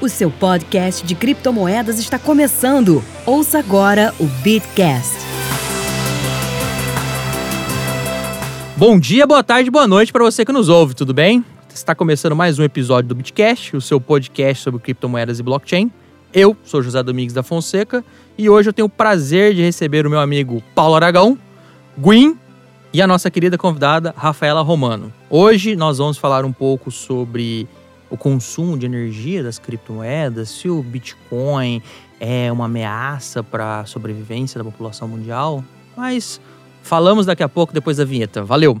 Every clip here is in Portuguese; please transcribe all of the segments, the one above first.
O seu podcast de criptomoedas está começando. Ouça agora o Bitcast. Bom dia, boa tarde, boa noite para você que nos ouve, tudo bem? Está começando mais um episódio do Bitcast, o seu podcast sobre criptomoedas e blockchain. Eu sou José Domingues da Fonseca e hoje eu tenho o prazer de receber o meu amigo Paulo Aragão, Gwyn e a nossa querida convidada Rafaela Romano. Hoje nós vamos falar um pouco sobre o consumo de energia das criptomoedas, se o Bitcoin é uma ameaça para a sobrevivência da população mundial, mas falamos daqui a pouco depois da vinheta. Valeu!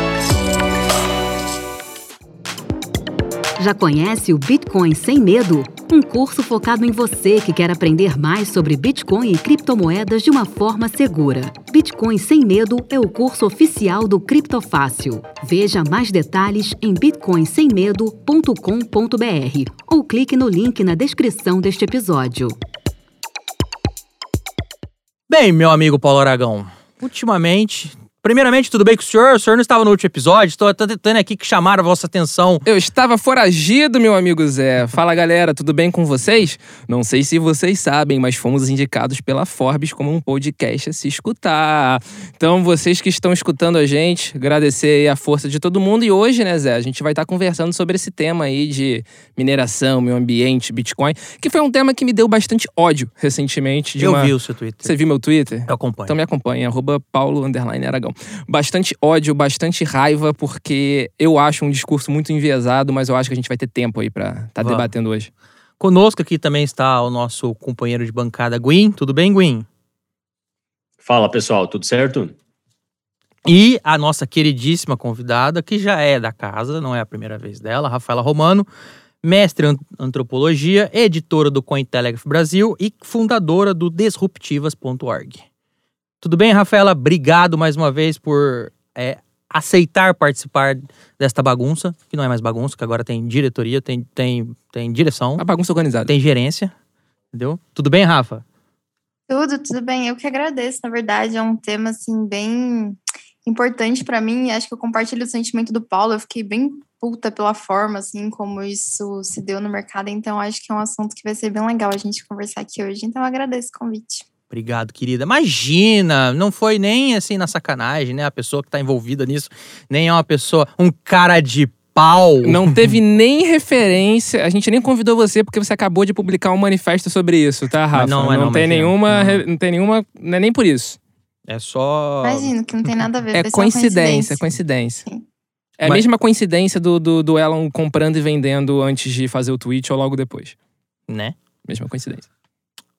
Já conhece o Bitcoin Sem Medo? Um curso focado em você que quer aprender mais sobre Bitcoin e criptomoedas de uma forma segura. Bitcoin Sem Medo é o curso oficial do Criptofácil. Veja mais detalhes em bitcoinsemmedo.com.br ou clique no link na descrição deste episódio. Bem, meu amigo Paulo Aragão, ultimamente Primeiramente, tudo bem com o senhor? O senhor não estava no último episódio? Estou tentando aqui que chamar a vossa atenção. Eu estava foragido, meu amigo Zé. Fala galera, tudo bem com vocês? Não sei se vocês sabem, mas fomos indicados pela Forbes como um podcast a se escutar. Então, vocês que estão escutando a gente, agradecer a força de todo mundo. E hoje, né, Zé, a gente vai estar conversando sobre esse tema aí de mineração, meio ambiente, Bitcoin, que foi um tema que me deu bastante ódio recentemente. Eu uma... vi o seu Twitter. Você viu meu Twitter? Eu acompanho. Então me acompanha, arroba Paulo Aragão bastante ódio, bastante raiva, porque eu acho um discurso muito enviesado, mas eu acho que a gente vai ter tempo aí pra estar tá debatendo hoje. Conosco aqui também está o nosso companheiro de bancada, Gwyn. Tudo bem, Gwyn? Fala, pessoal, tudo certo? E a nossa queridíssima convidada, que já é da casa, não é a primeira vez dela, Rafaela Romano, mestre em antropologia, editora do Cointelegraph Brasil e fundadora do disruptivas.org. Tudo bem, Rafaela? Obrigado mais uma vez por é, aceitar participar desta bagunça, que não é mais bagunça, que agora tem diretoria, tem, tem, tem direção. A bagunça organizada. Tem gerência, entendeu? Tudo bem, Rafa? Tudo, tudo bem. Eu que agradeço, na verdade, é um tema, assim, bem importante para mim. Acho que eu compartilho o sentimento do Paulo. Eu fiquei bem puta pela forma, assim, como isso se deu no mercado. Então, acho que é um assunto que vai ser bem legal a gente conversar aqui hoje. Então, eu agradeço o convite. Obrigado, querida. Imagina, não foi nem assim na sacanagem, né? A pessoa que tá envolvida nisso nem é uma pessoa, um cara de pau. Não teve nem referência. A gente nem convidou você porque você acabou de publicar um manifesto sobre isso, tá, Rafa? não, não, não, tem nenhuma, não. não tem nenhuma, não é nem por isso. É só. Imagino que não tem nada a ver. É coincidência, coincidência. Sim. É a Mas... mesma coincidência do, do, do Elon comprando e vendendo antes de fazer o tweet ou logo depois. Né? Mesma coincidência.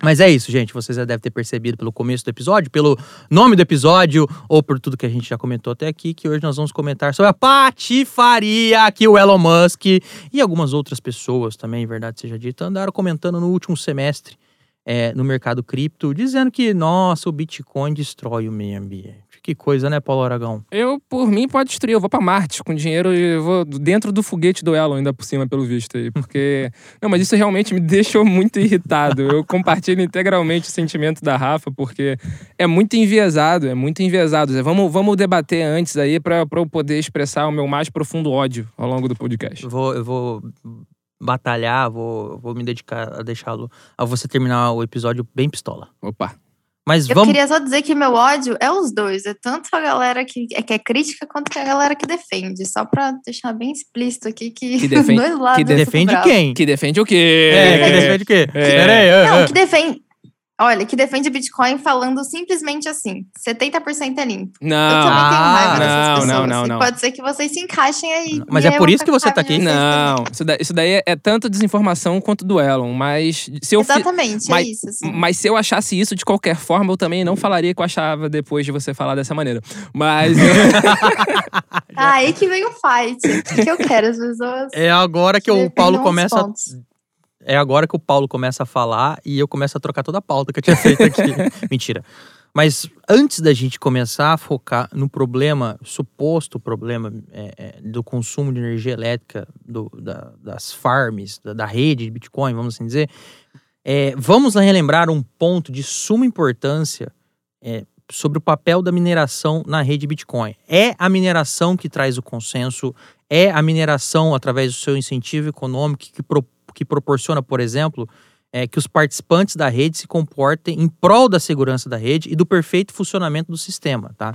Mas é isso, gente. Vocês já devem ter percebido pelo começo do episódio, pelo nome do episódio, ou por tudo que a gente já comentou até aqui, que hoje nós vamos comentar sobre a patifaria que o Elon Musk e algumas outras pessoas também, verdade seja dita, andaram comentando no último semestre é, no mercado cripto, dizendo que, nossa, o Bitcoin destrói o meio ambiente. Que coisa, né, Paulo Aragão? Eu, por mim, pode destruir. Eu vou para Marte com dinheiro e vou dentro do foguete do Elon, ainda por cima, pelo visto aí. Porque. Não, mas isso realmente me deixou muito irritado. Eu compartilho integralmente o sentimento da Rafa, porque é muito enviesado, é muito enviesado. Vamos, vamos debater antes aí para eu poder expressar o meu mais profundo ódio ao longo do podcast. Eu vou, eu vou batalhar, vou, vou me dedicar a deixá-lo. a você terminar o episódio bem pistola. Opa. Mas eu vamos... queria só dizer que meu ódio é os dois. É tanto a galera que, que é crítica quanto a galera que defende. Só pra deixar bem explícito aqui que, que defende, dois lados. Que defende quem? Que defende o quê? É, que defende o quê? É. Peraí. Não, que defende. Olha, que defende Bitcoin falando simplesmente assim: 70% é limpo. Não, eu também tenho raiva dessas não, pessoas. não, não, não. Pode ser que vocês se encaixem aí. Mas é por isso que você tá aqui? vocês Não, isso daí, isso daí é, é tanto desinformação quanto do Elon, mas se eu fi- Exatamente, mas, é isso. Assim. mas se eu achasse isso de qualquer forma, eu também não falaria que eu achava depois de você falar dessa maneira. Mas Ah, aí que vem o fight. O que eu quero, as pessoas. É agora que o Paulo começa. pontos. É agora que o Paulo começa a falar e eu começo a trocar toda a pauta que eu tinha feito aqui. Mentira. Mas antes da gente começar a focar no problema, suposto problema é, é, do consumo de energia elétrica do, da, das farms, da, da, rede de Bitcoin, vamos assim dizer, é, vamos relembrar um ponto de suma importância é, sobre o papel da mineração na rede Bitcoin. É a mineração que traz o consenso, é a mineração através do seu incentivo econômico que, pro, que proporciona, por exemplo, é, que os participantes da rede se comportem em prol da segurança da rede e do perfeito funcionamento do sistema, tá?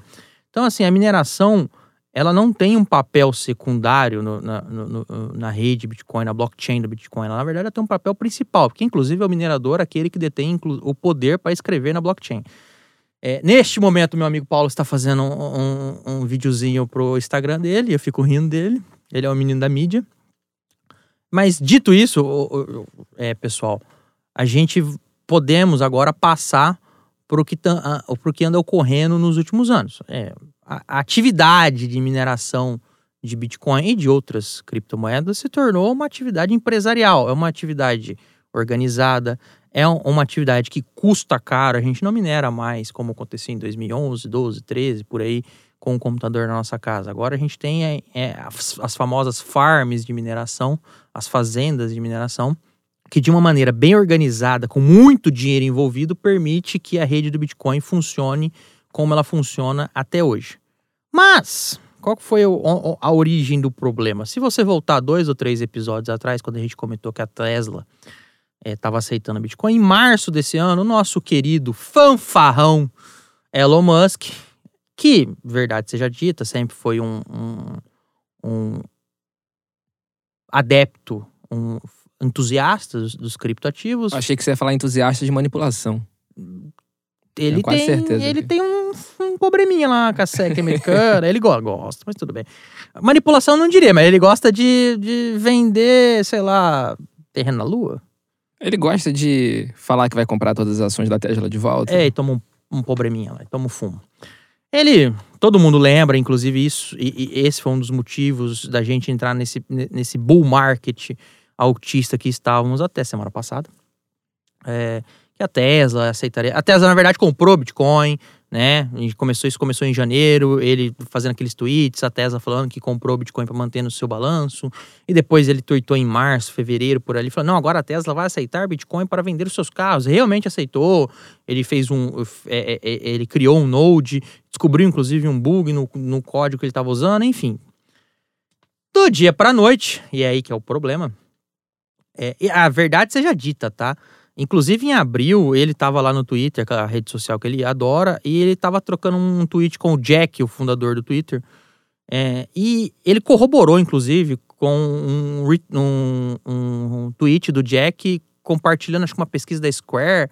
Então, assim, a mineração, ela não tem um papel secundário no, na, no, na rede Bitcoin, na blockchain do Bitcoin. Ela, na verdade, ela tem um papel principal, porque, inclusive, é o minerador aquele que detém o poder para escrever na blockchain. É, neste momento, meu amigo Paulo está fazendo um, um, um videozinho pro Instagram dele, eu fico rindo dele. Ele é um menino da mídia. Mas, dito isso, é, pessoal, a gente podemos agora passar para o que, que anda ocorrendo nos últimos anos. É, a, atividade de mineração de Bitcoin e de outras criptomoedas se tornou uma atividade empresarial, é uma atividade organizada, é uma atividade que custa caro, a gente não minera mais como acontecia em 2011, 12, 13, por aí, com o computador na nossa casa. Agora a gente tem é, é, as, as famosas farms de mineração, as fazendas de mineração, que de uma maneira bem organizada, com muito dinheiro envolvido, permite que a rede do Bitcoin funcione como ela funciona até hoje. Mas, qual foi a origem do problema? Se você voltar dois ou três episódios atrás, quando a gente comentou que a Tesla estava é, aceitando Bitcoin, em março desse ano, o nosso querido fanfarrão Elon Musk, que, verdade seja dita, sempre foi um, um, um adepto, um entusiasta dos, dos criptoativos. Achei que você ia falar entusiasta de manipulação. Ele tem, certeza, ele tem um, um probleminha lá com a SEC americana. ele gosta, mas tudo bem. Manipulação não diria, mas ele gosta de, de vender, sei lá, terreno na lua. Ele gosta de falar que vai comprar todas as ações da Tesla de volta. É, e toma um, um probleminha lá, toma um fumo. Ele, todo mundo lembra, inclusive isso, e, e, esse foi um dos motivos da gente entrar nesse, nesse bull market autista que estávamos até semana passada. É, que a Tesla aceitaria. A Tesla, na verdade, comprou Bitcoin, né? A gente começou, isso começou em janeiro, ele fazendo aqueles tweets, a Tesla falando que comprou Bitcoin para manter no seu balanço. E depois ele tweetou em março, fevereiro, por ali, falando: não, agora a Tesla vai aceitar Bitcoin para vender os seus carros. Realmente aceitou. Ele fez um. É, é, é ele criou um Node, descobriu inclusive um bug no, no código que ele estava usando, enfim. Do dia para noite, e é aí que é o problema é, a verdade seja dita, tá? Inclusive, em abril, ele estava lá no Twitter, a rede social que ele adora, e ele estava trocando um tweet com o Jack, o fundador do Twitter. É, e ele corroborou, inclusive, com um, um, um, tweet do Jack compartilhando, acho que uma pesquisa da Square,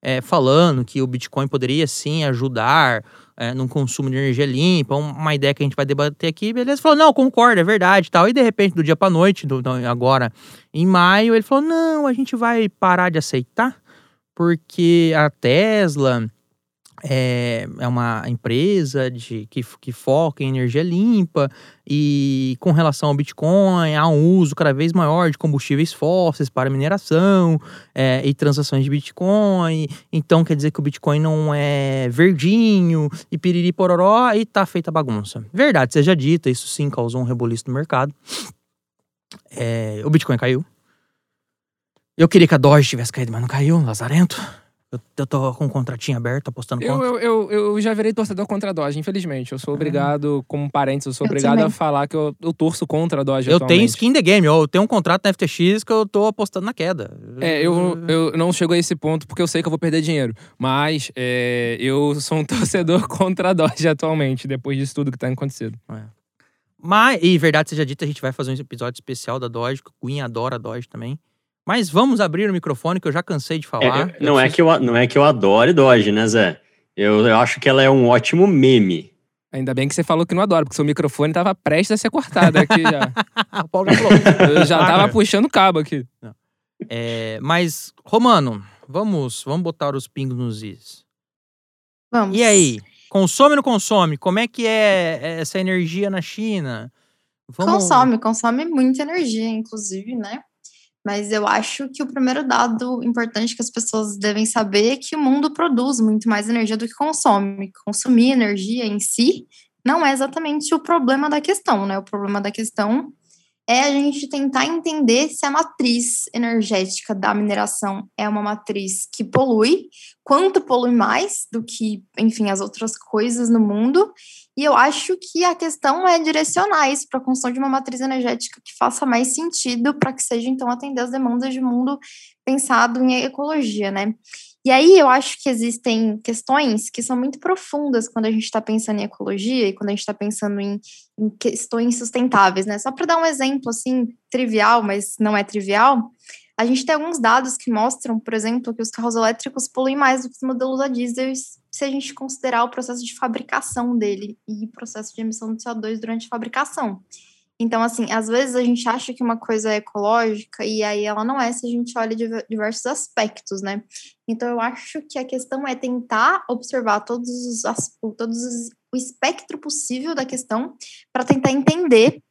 é, falando que o Bitcoin poderia sim ajudar é, num consumo de energia limpa, uma ideia que a gente vai debater aqui, beleza? Falou, não, concordo, é verdade tal. E de repente, do dia para noite, do, agora em maio, ele falou, não, a gente vai parar de aceitar, porque a Tesla é, é uma empresa de, que, que foca em energia limpa e com relação ao Bitcoin, há um uso cada vez maior de combustíveis fósseis para mineração é, e transações de Bitcoin. Então quer dizer que o Bitcoin não é verdinho e piriri pororó e tá feita bagunça. Verdade seja dita, isso sim causou um reboliço no mercado. É, o Bitcoin caiu. Eu queria que a Doge tivesse caído, mas não caiu, lazarento. Eu, eu tô com um contratinho aberto, apostando eu, eu, eu, eu, já virei torcedor contra a Doge, infelizmente. Eu sou obrigado, como parente, eu sou obrigado também. a falar que eu, eu torço contra a Doge Eu atualmente. tenho skin the game, eu tenho um contrato na FTX que eu tô apostando na queda. É, eu, eu não chego a esse ponto porque eu sei que eu vou perder dinheiro. Mas é, eu sou um torcedor contra a Doge atualmente, depois disso tudo que tá acontecendo. É. Mas, e verdade seja dita, a gente vai fazer um episódio especial da Doge, que o Queen adora a Doge também. Mas vamos abrir o microfone, que eu já cansei de falar. É, não, preciso... é que eu, não é que eu adore Doge, né, Zé? Eu, eu acho que ela é um ótimo meme. Ainda bem que você falou que não adora, porque seu microfone tava prestes a ser cortado aqui já. o Paulo já falou. Eu já tava puxando cabo aqui. É, mas, Romano, vamos, vamos botar os pingos nos is. Vamos. E aí? Consome ou não consome? Como é que é essa energia na China? Vamos... Consome, consome muita energia, inclusive, né? Mas eu acho que o primeiro dado importante que as pessoas devem saber é que o mundo produz muito mais energia do que consome. Consumir energia em si não é exatamente o problema da questão, né? O problema da questão é a gente tentar entender se a matriz energética da mineração é uma matriz que polui, quanto polui mais do que, enfim, as outras coisas no mundo. E eu acho que a questão é direcionar isso para a construção de uma matriz energética que faça mais sentido para que seja, então, atender as demandas de mundo pensado em ecologia, né? E aí eu acho que existem questões que são muito profundas quando a gente está pensando em ecologia e quando a gente está pensando em, em, questões sustentáveis, né? Só para dar um exemplo assim trivial, mas não é trivial, a gente tem alguns dados que mostram, por exemplo, que os carros elétricos poluem mais do que os modelos a diesel se a gente considerar o processo de fabricação dele e o processo de emissão de CO2 durante a fabricação. Então, assim, às vezes a gente acha que uma coisa é ecológica e aí ela não é se a gente olha diversos aspectos, né? Então, eu acho que a questão é tentar observar todos os, todos os, o espectro possível da questão para tentar entender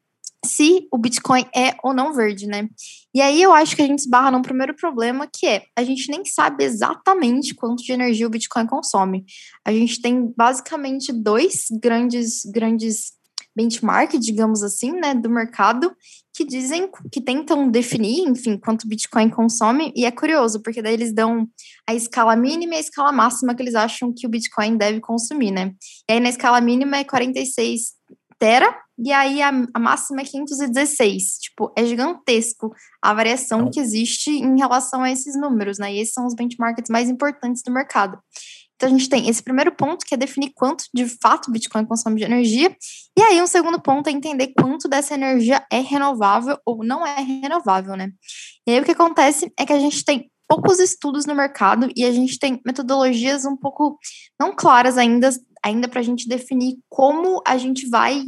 se o Bitcoin é ou não verde, né? E aí eu acho que a gente esbarra num primeiro problema que é a gente nem sabe exatamente quanto de energia o Bitcoin consome. A gente tem basicamente dois grandes grandes benchmark, digamos assim, né, do mercado, que dizem, que tentam definir, enfim, quanto o Bitcoin consome, e é curioso, porque daí eles dão a escala mínima e a escala máxima que eles acham que o Bitcoin deve consumir, né? E aí na escala mínima é 46 tera, e aí a, a máxima é 516. Tipo, é gigantesco a variação que existe em relação a esses números, né? E esses são os benchmarks mais importantes do mercado. Então, a gente tem esse primeiro ponto, que é definir quanto de fato o Bitcoin consome de energia. E aí, um segundo ponto é entender quanto dessa energia é renovável ou não é renovável, né? E aí, o que acontece é que a gente tem poucos estudos no mercado e a gente tem metodologias um pouco não claras ainda, ainda para a gente definir como a gente vai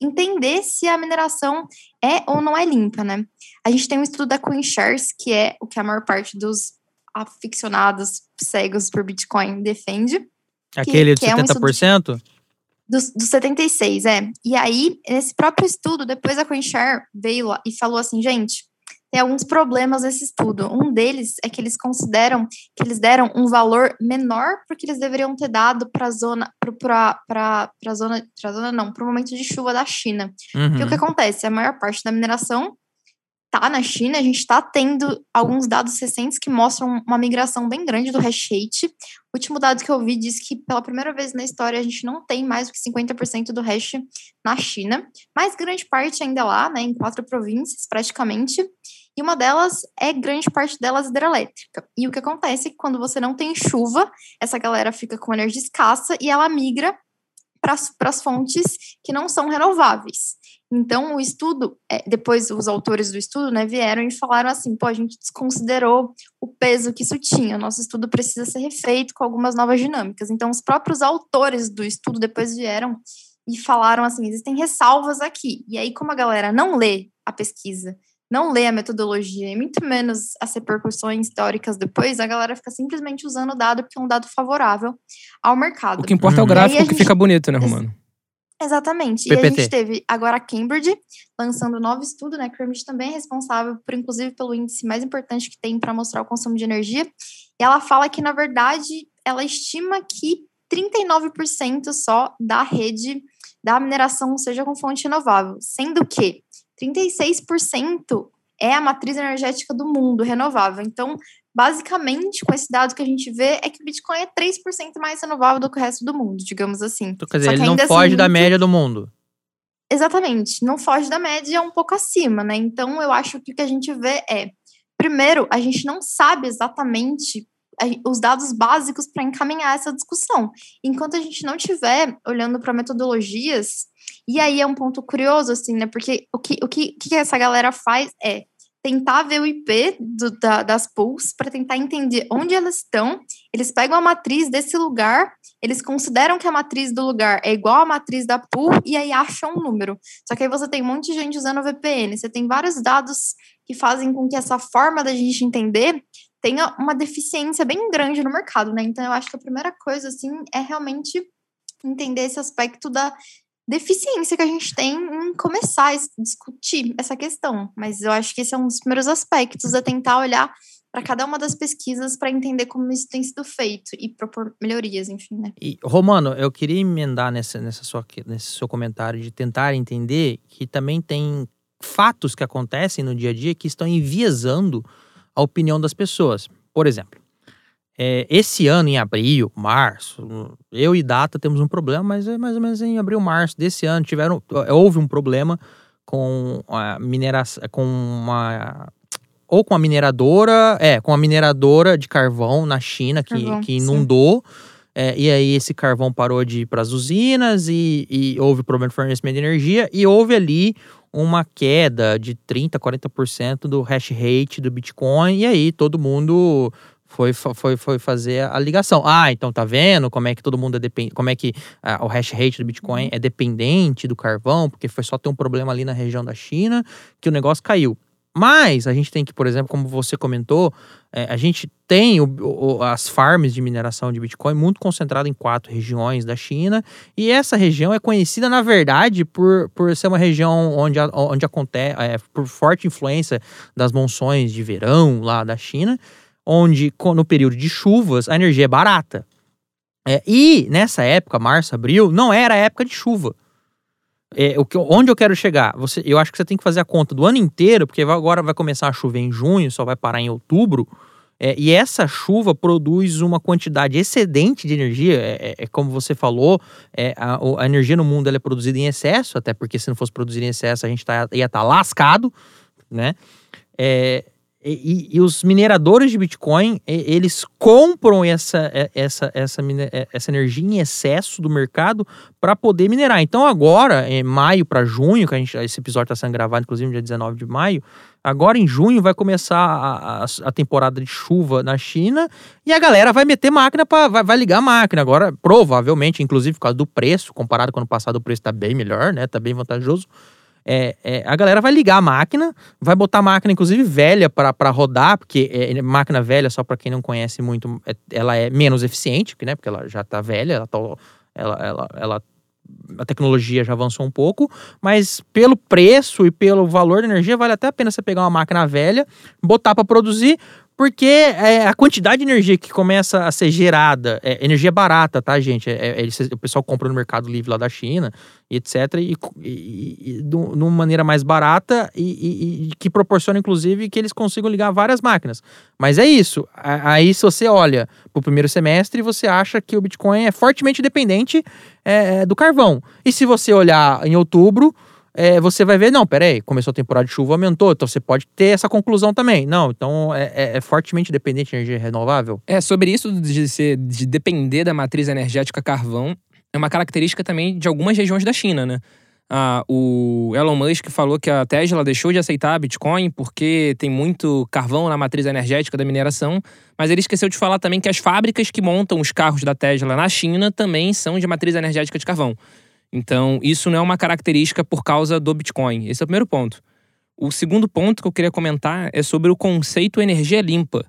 entender se a mineração é ou não é limpa, né? A gente tem um estudo da CoinShares, que é o que a maior parte dos aficionados cegos por Bitcoin defende. Aquele que, de 70%? É um dos, dos 76, é. E aí, nesse próprio estudo, depois a CoinShare veio lá e falou assim, gente, tem alguns problemas nesse estudo. Um deles é que eles consideram que eles deram um valor menor porque eles deveriam ter dado para a zona, para a zona, pra zona não, para o momento de chuva da China. Uhum. E o que acontece? A maior parte da mineração tá na China, a gente está tendo alguns dados recentes que mostram uma migração bem grande do hash rate. O último dado que eu vi diz que pela primeira vez na história a gente não tem mais do que 50% do hash na China, mas grande parte ainda lá, né, em quatro províncias praticamente. E uma delas é grande parte delas hidrelétrica. E o que acontece é que quando você não tem chuva, essa galera fica com energia escassa e ela migra para as fontes que não são renováveis. Então, o estudo, é, depois os autores do estudo, né, vieram e falaram assim, pô, a gente desconsiderou o peso que isso tinha, nosso estudo precisa ser refeito com algumas novas dinâmicas. Então, os próprios autores do estudo depois vieram e falaram assim, existem ressalvas aqui. E aí, como a galera não lê a pesquisa, não lê a metodologia e muito menos as repercussões teóricas depois, a galera fica simplesmente usando o dado porque é um dado favorável ao mercado. O que importa é o gráfico que fica bonito, né, Romano? Exatamente. PPT. E a gente teve agora a Cambridge lançando um novo estudo, né? Cambridge também é responsável por, inclusive, pelo índice mais importante que tem para mostrar o consumo de energia. E ela fala que, na verdade, ela estima que 39% só da rede da mineração seja com fonte renovável, sendo que 36% é a matriz energética do mundo renovável. Então, basicamente, com esse dado que a gente vê, é que o Bitcoin é 3% mais renovável do que o resto do mundo, digamos assim. Então, quer dizer, ele não assim, foge assim, da média do mundo. Exatamente, não foge da média, é um pouco acima, né? Então, eu acho que o que a gente vê é, primeiro, a gente não sabe exatamente os dados básicos para encaminhar essa discussão. Enquanto a gente não tiver olhando para metodologias, e aí é um ponto curioso, assim, né? Porque o que, o que, que essa galera faz é tentar ver o IP do, da, das pools para tentar entender onde elas estão. Eles pegam a matriz desse lugar, eles consideram que a matriz do lugar é igual à matriz da pool e aí acham um número. Só que aí você tem um monte de gente usando o VPN, você tem vários dados que fazem com que essa forma da gente entender tenha uma deficiência bem grande no mercado, né? Então eu acho que a primeira coisa assim é realmente entender esse aspecto da deficiência que a gente tem em começar a discutir essa questão. Mas eu acho que esse é um dos primeiros aspectos, é tentar olhar para cada uma das pesquisas para entender como isso tem sido feito e propor melhorias, enfim, né? E, Romano, eu queria emendar nessa, nessa sua, nesse seu comentário de tentar entender que também tem fatos que acontecem no dia a dia que estão enviesando a opinião das pessoas. Por exemplo, é, esse ano, em abril, março, eu e Data temos um problema, mas é mais ou menos em abril, março desse ano, tiveram, houve um problema com a mineração, com uma ou com a mineradora, é, com a mineradora de carvão na China que, carvão, que inundou. É, e aí esse carvão parou de ir para as usinas e, e, houve problema de fornecimento de energia e houve ali uma queda de 30, 40% do hash rate do Bitcoin e aí todo mundo foi, foi, foi fazer a ligação. Ah, então tá vendo como é que todo mundo é dependente, como é que ah, o hash rate do Bitcoin é dependente do carvão, porque foi só ter um problema ali na região da China que o negócio caiu. Mas a gente tem que, por exemplo, como você comentou, é, a gente tem o, o, as farms de mineração de Bitcoin muito concentrada em quatro regiões da China. E essa região é conhecida, na verdade, por, por ser uma região onde, onde acontece, é, por forte influência das monções de verão lá da China, onde no período de chuvas a energia é barata. É, e nessa época, março, abril, não era época de chuva. É, o que, onde eu quero chegar? Você, eu acho que você tem que fazer a conta do ano inteiro, porque agora vai começar a chover em junho, só vai parar em outubro. É, e essa chuva produz uma quantidade excedente de energia. É, é, é como você falou, é, a, a, energia no mundo é produzida em excesso, até porque se não fosse produzida em excesso, a gente tá, ia estar tá lascado, né? É, e, e, os mineradores de Bitcoin, eles compram essa, essa, essa, essa energia em excesso do mercado para poder minerar. Então, agora, em maio para junho, que a gente, esse episódio está sendo gravado, inclusive, no dia 19 de maio, agora em junho vai começar a, a, a temporada de chuva na China e a galera vai meter máquina, para vai, vai ligar a máquina. Agora, provavelmente, inclusive por causa do preço, comparado com o ano passado, o preço está bem melhor, né? Está bem vantajoso é, é, a galera vai ligar a máquina, vai botar a máquina, inclusive, velha para rodar, porque é, máquina velha, só para quem não conhece muito, é, ela é menos eficiente, né? Porque ela já tá velha, ela, tá, ela, ela, ela a tecnologia já avançou um pouco, mas pelo preço e pelo valor da energia, vale até a pena você pegar uma máquina velha, botar para produzir, porque é, a quantidade de energia que começa a ser gerada, é energia barata, tá, gente? É, é, o pessoal compra no Mercado Livre lá da China, etc. E, e, e de uma maneira mais barata e, e, que proporciona, inclusive, que eles consigam ligar várias máquinas. Mas é isso. Aí, se você olha para o primeiro semestre, você acha que o Bitcoin é fortemente dependente é, do carvão. E se você olhar em outubro, é, você vai ver, não, peraí, começou a temporada de chuva, aumentou, então você pode ter essa conclusão também. Não, então é, é, é fortemente dependente de energia renovável. É, sobre isso de, ser, de depender da matriz energética carvão, é uma característica também de algumas regiões da China, né? Ah, o Elon Musk falou que a Tesla deixou de aceitar Bitcoin porque tem muito carvão na matriz energética da mineração, mas ele esqueceu de falar também que as fábricas que montam os carros da Tesla na China também são de matriz energética de carvão. Então, isso não é uma característica por causa do Bitcoin. Esse é o primeiro ponto. O segundo ponto que eu queria comentar é sobre o conceito energia limpa.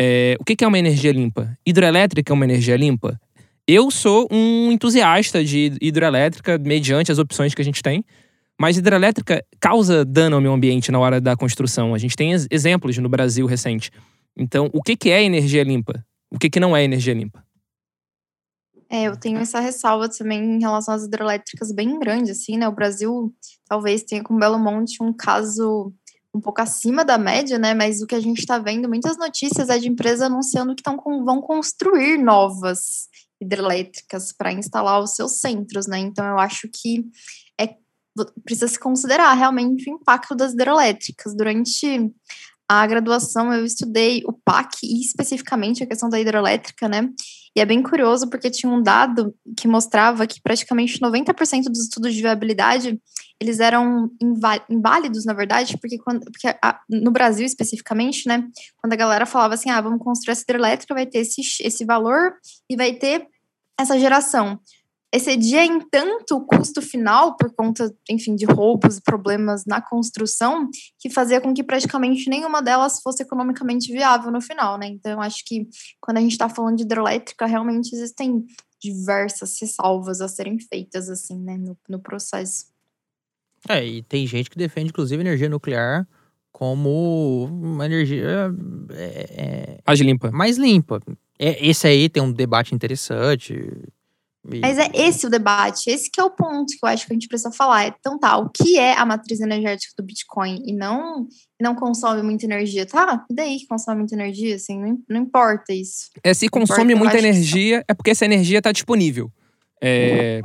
É, o que é uma energia limpa? Hidroelétrica é uma energia limpa? Eu sou um entusiasta de hidroelétrica mediante as opções que a gente tem, mas hidrelétrica causa dano ao meio ambiente na hora da construção. A gente tem exemplos no Brasil recente. Então, o que é energia limpa? O que não é energia limpa? É, eu tenho essa ressalva também em relação às hidrelétricas bem grande, assim, né? O Brasil talvez tenha com Belo Monte um caso um pouco acima da média, né? Mas o que a gente está vendo, muitas notícias é de empresas anunciando que tão com, vão construir novas hidrelétricas para instalar os seus centros, né? Então eu acho que é, precisa se considerar realmente o impacto das hidrelétricas. Durante a graduação eu estudei o PAC e especificamente a questão da hidrelétrica, né? E é bem curioso porque tinha um dado que mostrava que praticamente 90% dos estudos de viabilidade eles eram inválidos, na verdade, porque, quando, porque a, no Brasil especificamente, né, quando a galera falava assim, ah, vamos construir essa hidrelétrica, vai ter esse, esse valor e vai ter essa geração. Excedia em tanto o custo final por conta, enfim, de roubos e problemas na construção, que fazia com que praticamente nenhuma delas fosse economicamente viável no final, né? Então, eu acho que quando a gente está falando de hidrelétrica, realmente existem diversas ressalvas a serem feitas, assim, né, no, no processo. É, e tem gente que defende, inclusive, energia nuclear como uma energia é, é, Mais limpa. mais limpa. É, esse aí tem um debate interessante. E- Mas é esse o debate, esse que é o ponto que eu acho que a gente precisa falar. Então tá, o que é a matriz energética do Bitcoin? E não, não consome muita energia. Tá, e daí que consome muita energia? Assim, não, não importa isso. É, se consome Importa, muita energia, é porque essa energia está disponível. É,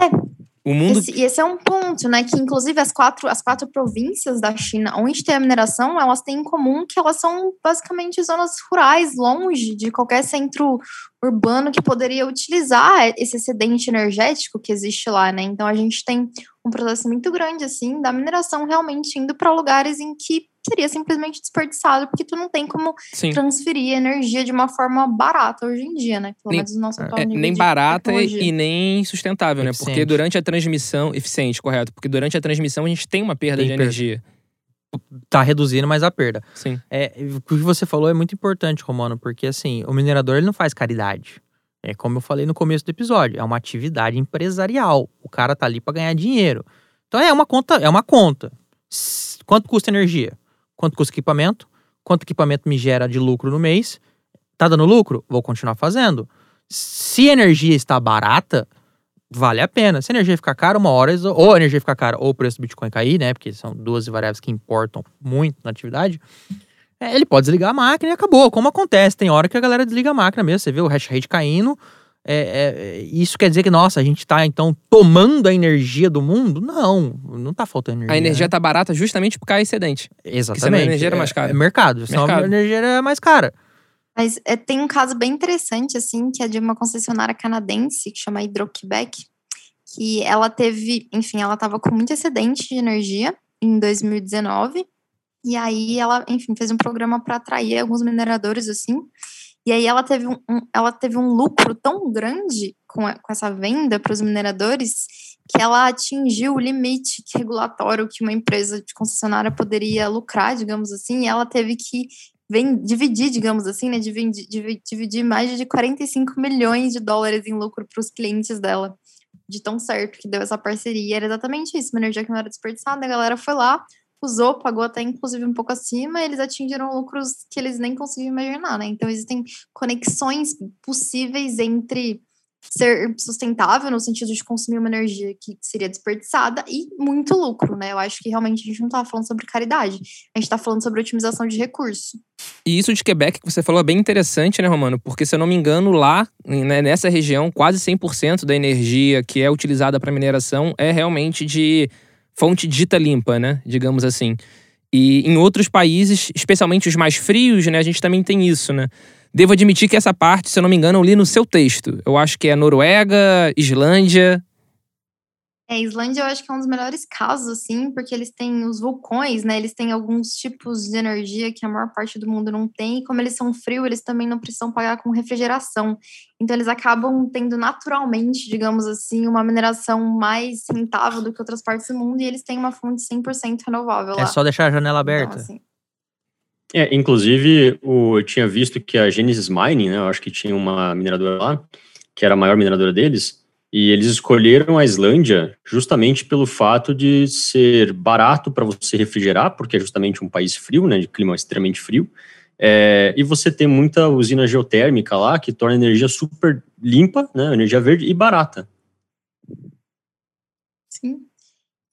o mundo. Esse, e esse é um ponto, né? Que inclusive as quatro, as quatro províncias da China onde tem a mineração, elas têm em comum que elas são basicamente zonas rurais, longe de qualquer centro urbano que poderia utilizar esse excedente energético que existe lá, né? Então a gente tem um processo muito grande, assim, da mineração realmente indo para lugares em que seria simplesmente desperdiçado, porque tu não tem como Sim. transferir energia de uma forma barata hoje em dia, né? Pelo Nem- menos no nosso atual É, nível nem de barata e, tecnologia. e nem sustentável, né? Porque Eficiente. durante a transmissão. Eficiente, correto. Porque durante a transmissão a gente tem uma perda Tem de perda. Tá reduzindo mais a perda. Sim. É, o que você falou é muito importante, Romano, porque assim, o minerador ele não faz caridade. É como eu falei no começo do episódio, é uma atividade empresarial. O cara tá ali para ganhar dinheiro. Então é uma conta, é uma conta. Quanto custa energia? Quanto custa equipamento? Quanto equipamento me gera de lucro no mês? Tá dando lucro? Vou continuar fazendo. Se a energia está barata, vale a pena. Se a energia ficar cara, uma hora, ou a energia ficar cara, ou o preço do Bitcoin cair, né? Porque são duas variáveis que importam muito na atividade. é, ele pode desligar a máquina e acabou. Como acontece, tem hora que a galera desliga a máquina mesmo. Você vê o hash rate caindo. é, é, isso quer dizer que, nossa, a gente tá então tomando a energia do mundo? Não, não tá faltando energia. A energia né? tá barata justamente por causa excedente. Exatamente. senão a energia era mais É- cara. É, mercado. Senão Mercado. a energia era mais cara. Mas é, tem um caso bem interessante, assim, que é de uma concessionária canadense, que chama Hydro-Quebec, que ela teve, enfim, ela estava com muito excedente de energia em 2019, e aí ela, enfim, fez um programa para atrair alguns mineradores, assim, e aí ela teve um, um- ela teve um lucro tão grande com, a- com essa venda para os mineradores que ela atingiu o limite regulatório que uma empresa de concessionária poderia lucrar, digamos assim, e ela teve que vem dividir, digamos assim, né? Dividir, divi- dividir mais de 45 milhões de dólares em lucro para os clientes dela. De tão certo que deu essa parceria. Era exatamente isso. Uma energia que não era desperdiçada, a galera foi lá, usou, pagou até inclusive um pouco acima, eles atingiram lucros que eles nem conseguiam imaginar, né? Então existem conexões possíveis entre ser sustentável no sentido de consumir uma energia que seria desperdiçada e muito lucro, né? Eu acho que realmente a gente não tá falando sobre caridade, a gente tá falando sobre otimização de recurso. E isso de Quebec que você falou é bem interessante, né, Romano? Porque, se eu não me engano, lá, né, nessa região, quase 100% da energia que é utilizada para mineração é realmente de fonte dita limpa, né? Digamos assim. E em outros países, especialmente os mais frios, né, a gente também tem isso, né? Devo admitir que essa parte, se eu não me engano, eu li no seu texto. Eu acho que é Noruega, Islândia. É, a Islândia eu acho que é um dos melhores casos, assim, porque eles têm os vulcões, né? Eles têm alguns tipos de energia que a maior parte do mundo não tem. E como eles são frios, eles também não precisam pagar com refrigeração. Então, eles acabam tendo naturalmente, digamos assim, uma mineração mais rentável do que outras partes do mundo. E eles têm uma fonte 100% renovável lá. É só deixar a janela Então, aberta. assim, É, inclusive, o, eu tinha visto que a Genesis Mining, né, eu acho que tinha uma mineradora lá, que era a maior mineradora deles, e eles escolheram a Islândia justamente pelo fato de ser barato para você refrigerar, porque é justamente um país frio, né, de clima extremamente frio, é, e você tem muita usina geotérmica lá, que torna a energia super limpa, né, energia verde e barata. Sim.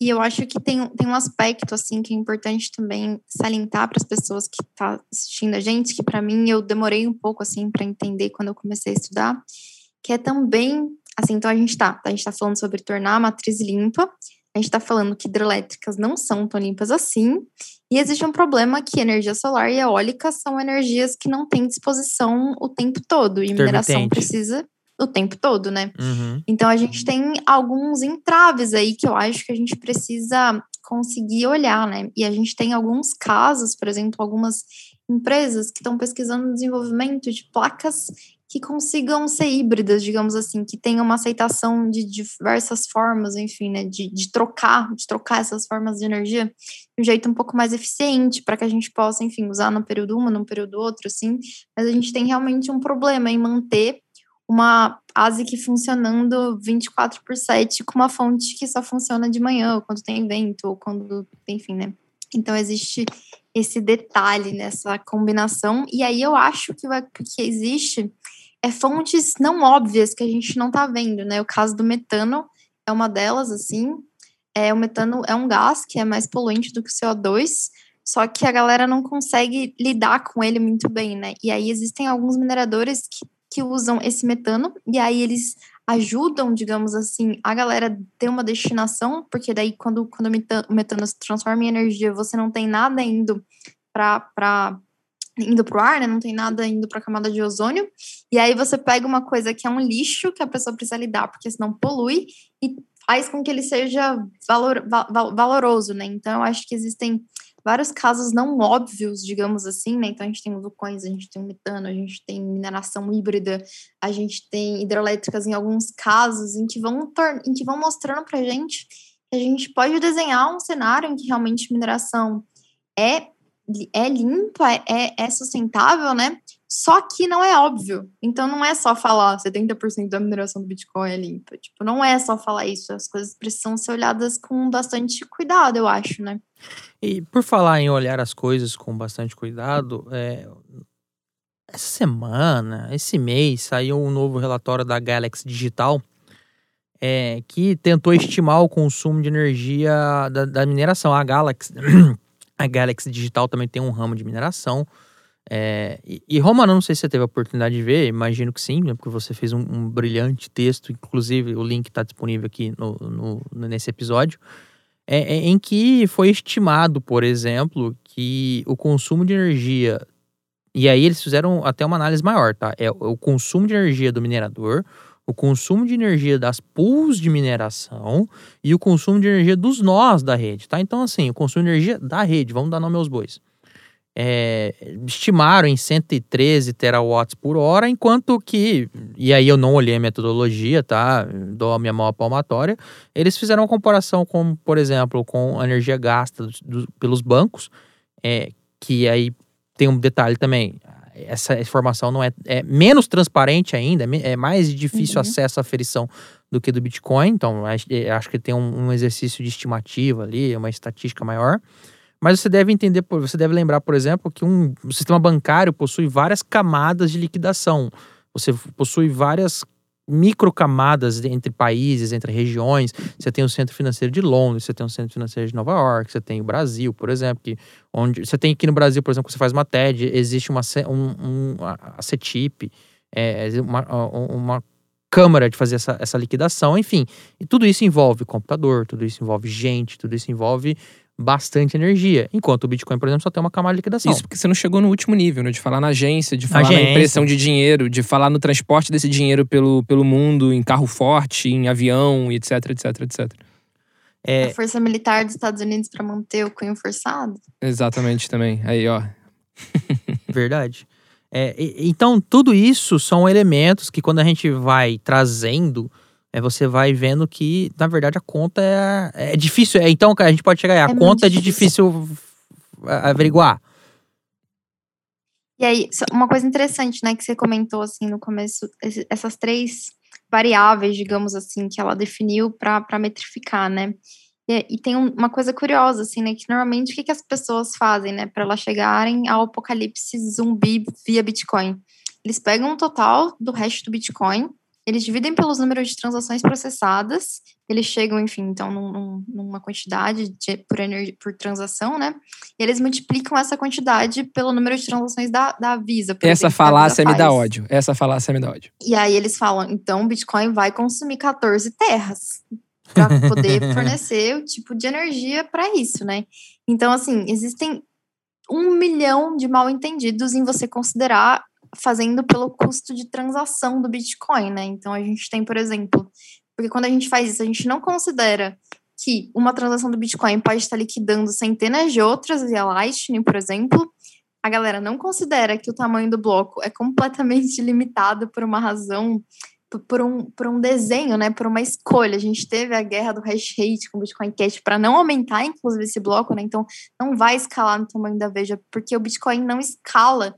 E eu acho que tem, tem um aspecto, assim, que é importante também salientar para as pessoas que estão assistindo a gente, que para mim eu demorei um pouco, assim, para entender quando eu comecei a estudar, que é também, assim, então a gente tá, a gente tá falando sobre tornar a matriz limpa, a gente tá falando que hidrelétricas não são tão limpas assim, e existe um problema que energia solar e eólica são energias que não têm disposição o tempo todo, e mineração precisa o tempo todo, né? Uhum. Então a gente tem alguns entraves aí que eu acho que a gente precisa conseguir olhar, né? E a gente tem alguns casos, por exemplo, algumas empresas que estão pesquisando o desenvolvimento de placas que consigam ser híbridas, digamos assim, que tenham uma aceitação de diversas formas, enfim, né, de, de trocar, de trocar essas formas de energia de um jeito um pouco mais eficiente, para que a gente possa, enfim, usar num período uma, num período outro, assim, mas a gente tem realmente um problema em manter uma ASIC funcionando 24 por 7 com uma fonte que só funciona de manhã, ou quando tem vento, ou quando, enfim, né. Então, existe esse detalhe nessa combinação, e aí eu acho que, vai, que existe é fontes não óbvias que a gente não está vendo, né? O caso do metano é uma delas, assim. É, o metano é um gás que é mais poluente do que o CO2, só que a galera não consegue lidar com ele muito bem, né? E aí existem alguns mineradores que, que usam esse metano, e aí eles ajudam, digamos assim, a galera ter uma destinação, porque daí quando, quando o metano se transforma em energia, você não tem nada indo para indo para o ar, né? Não tem nada indo para a camada de ozônio. E aí você pega uma coisa que é um lixo que a pessoa precisa lidar, porque senão polui, e faz com que ele seja valor, val, valoroso, né? Então eu acho que existem vários casos não óbvios, digamos assim, né? Então a gente tem vulcões, a gente tem metano, a gente tem mineração híbrida, a gente tem hidrelétricas em alguns casos em que vão, em que vão mostrando para gente que a gente pode desenhar um cenário em que realmente mineração é é limpa, é, é sustentável, né? Só que não é óbvio. Então não é só falar 70% da mineração do Bitcoin é limpa. Tipo, não é só falar isso. As coisas precisam ser olhadas com bastante cuidado, eu acho, né? E por falar em olhar as coisas com bastante cuidado, é, essa semana, esse mês, saiu um novo relatório da Galaxy Digital é, que tentou estimar o consumo de energia da, da mineração. A Galaxy A Galaxy Digital também tem um ramo de mineração. É, e, e Roma, não sei se você teve a oportunidade de ver, imagino que sim, né, porque você fez um, um, brilhante texto, inclusive o link está disponível aqui no, no, nesse episódio, é, é, em que foi estimado, por exemplo, que o consumo de energia, e aí eles fizeram até uma análise maior, tá? É o consumo de energia do minerador, o consumo de energia das pools de mineração e o consumo de energia dos nós da rede, tá? Então, assim, o consumo de energia da rede, vamos dar nome aos bois. É, estimaram em 113 terawatts por hora, enquanto que, e aí eu não olhei a metodologia, tá? Dou a minha mão à palmatória. Eles fizeram uma comparação com, por exemplo, com a energia gasta do, pelos bancos, é, que aí tem um detalhe também essa informação não é, é menos transparente ainda, é, é mais difícil uhum. acesso à aferição do que do Bitcoin. Então, acho, é, acho que tem um, um, exercício de estimativa ali, uma estatística maior. Mas você deve entender, você deve lembrar, por exemplo, que um sistema bancário possui várias camadas de liquidação. Você possui várias microcamadas entre países, entre regiões. Você tem o Centro Financeiro de Londres, você tem o Centro Financeiro de Nova York, você tem o Brasil, por exemplo, que onde você tem aqui no Brasil, por exemplo, você faz uma TED, existe uma um, um a CETIP, é, uma, uma câmara de fazer essa, essa liquidação, enfim. E tudo isso envolve computador, tudo isso envolve gente, tudo isso envolve bastante energia. Enquanto o Bitcoin, por exemplo, só tem uma camada de liquidação. Isso porque você não chegou no último nível, né? De falar na agência, de falar agência. na impressão de dinheiro, de falar no transporte desse dinheiro pelo, pelo mundo, em carro forte, em avião, etc, etc, etc. É... A força militar dos Estados Unidos para manter o cunho forçado. Exatamente também. Aí, ó. Verdade. É, então, tudo isso são elementos que quando a gente vai trazendo é você vai vendo que, na verdade, a conta é, é difícil. É, então, a gente pode chegar aí, a é conta é de difícil averiguar. E aí, uma coisa interessante, né, que você comentou, assim, no começo, essas três variáveis, digamos assim, que ela definiu para metrificar, né? E, e tem um, uma coisa curiosa, assim, né, que normalmente o que, que as pessoas fazem, né, para elas chegarem ao apocalipse zumbi via Bitcoin? Eles pegam o total do resto do Bitcoin, eles dividem pelos números de transações processadas, eles chegam, enfim, então, num, numa quantidade de, por, energia, por transação, né? E eles multiplicam essa quantidade pelo número de transações da, da Visa. Essa falácia me dá ódio. Essa falácia me dá ódio. E aí eles falam, então o Bitcoin vai consumir 14 terras para poder fornecer o tipo de energia para isso, né? Então, assim, existem um milhão de mal entendidos em você considerar fazendo pelo custo de transação do Bitcoin, né? Então a gente tem, por exemplo, porque quando a gente faz isso, a gente não considera que uma transação do Bitcoin pode estar liquidando centenas de outras via Lightning, por exemplo. a galera não considera que o tamanho do bloco é completamente limitado por uma razão por um, por um desenho, né, por uma escolha. A gente teve a guerra do hash rate com o Bitcoin Cash para não aumentar, inclusive, esse bloco, né? Então, não vai escalar no tamanho da Veja, porque o Bitcoin não escala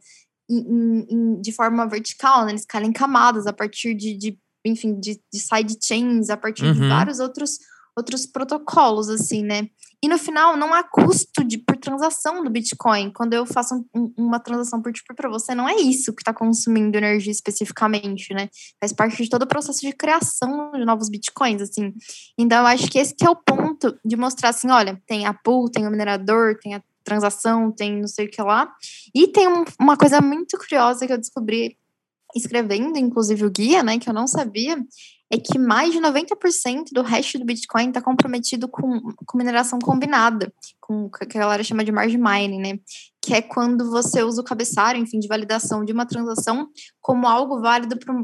em, em, de forma vertical, né? Ele escala em camadas a partir de, de enfim, de, de sidechains, a partir uhum. de vários outros outros protocolos, assim, né? E no final, não há custo de, por transação do Bitcoin. Quando eu faço um, uma transação por tipo para você, não é isso que está consumindo energia especificamente, né? Faz parte de todo o processo de criação de novos Bitcoins, assim. Então, eu acho que esse que é o ponto de mostrar assim, olha, tem a pool, tem o minerador, tem a transação, tem não sei o que lá. E tem um, uma coisa muito curiosa que eu descobri escrevendo, inclusive o guia, né, que eu não sabia, é que mais de 90% do hash do Bitcoin está comprometido com, com mineração combinada, com o que a galera chama de margin mining, né? Que é quando você usa o cabeçalho, enfim, de validação de uma transação como algo válido para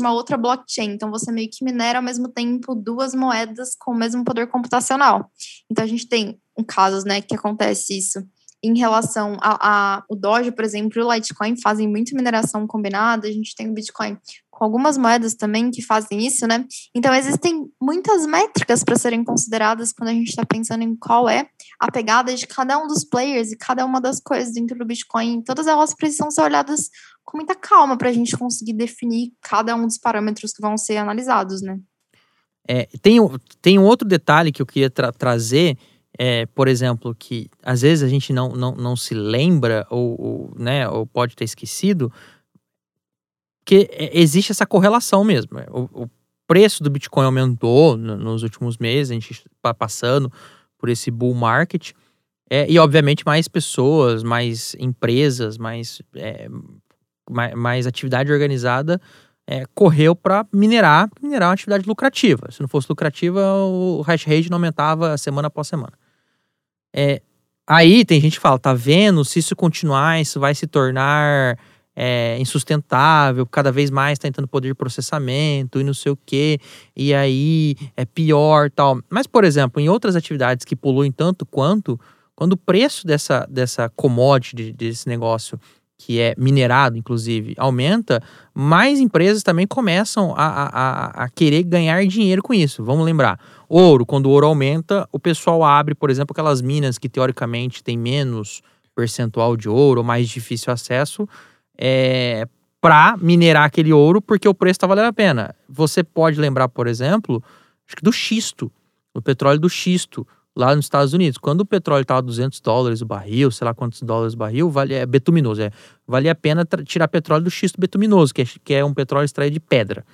uma outra blockchain. Então, você meio que minera ao mesmo tempo duas moedas com o mesmo poder computacional. Então, a gente tem um casos, né, que acontece isso em relação a, a, o Doge, por exemplo, e o Litecoin fazem muito mineração combinada, a gente tem o Bitcoin com algumas moedas também que fazem isso, né? Então existem muitas métricas para serem consideradas quando a gente está pensando em qual é a pegada de cada um dos players e cada uma das coisas dentro do Bitcoin. Todas elas precisam ser olhadas com muita calma para a gente conseguir definir cada um dos parâmetros que vão ser analisados, né? É, tem, tem um outro detalhe que eu queria tra trazer é, por exemplo, que às vezes a gente não, não, não se lembra ou, ou, né, ou pode ter esquecido, que é, existe essa correlação mesmo. O, o preço do Bitcoin aumentou no, nos últimos meses, a gente está passando por esse bull market, é, e obviamente mais pessoas, mais empresas, mais, é, mais, mais, atividade organizada é, correu para minerar, minerar uma atividade lucrativa. Se não fosse lucrativa, o hash rate não aumentava semana após semana. É, aí tem gente que fala, tá vendo? Se isso continuar, isso vai se tornar é, insustentável, cada vez mais tá entrando poder de processamento e não sei o que, e aí é pior tal. Mas, por exemplo, em outras atividades que poluem tanto quanto, quando o preço dessa, dessa commodity, desse negócio que é minerado, inclusive, aumenta, mais empresas também começam a, a, a, querer ganhar dinheiro com isso. Vamos lembrar: ouro, quando o ouro aumenta, o pessoal abre, por exemplo, aquelas minas que teoricamente têm menos percentual de ouro, ou mais difícil acesso, é, para minerar aquele ouro, porque o preço está valendo a pena. Você pode lembrar, por exemplo, acho que do xisto, do petróleo do xisto lá nos Estados Unidos. Quando o petróleo estava 200 dólares o barril, sei lá quantos dólares o barril, vale, é betuminoso, é, valia a pena tirar petróleo do xisto betuminoso, que é, que é um petróleo extraído de pedra.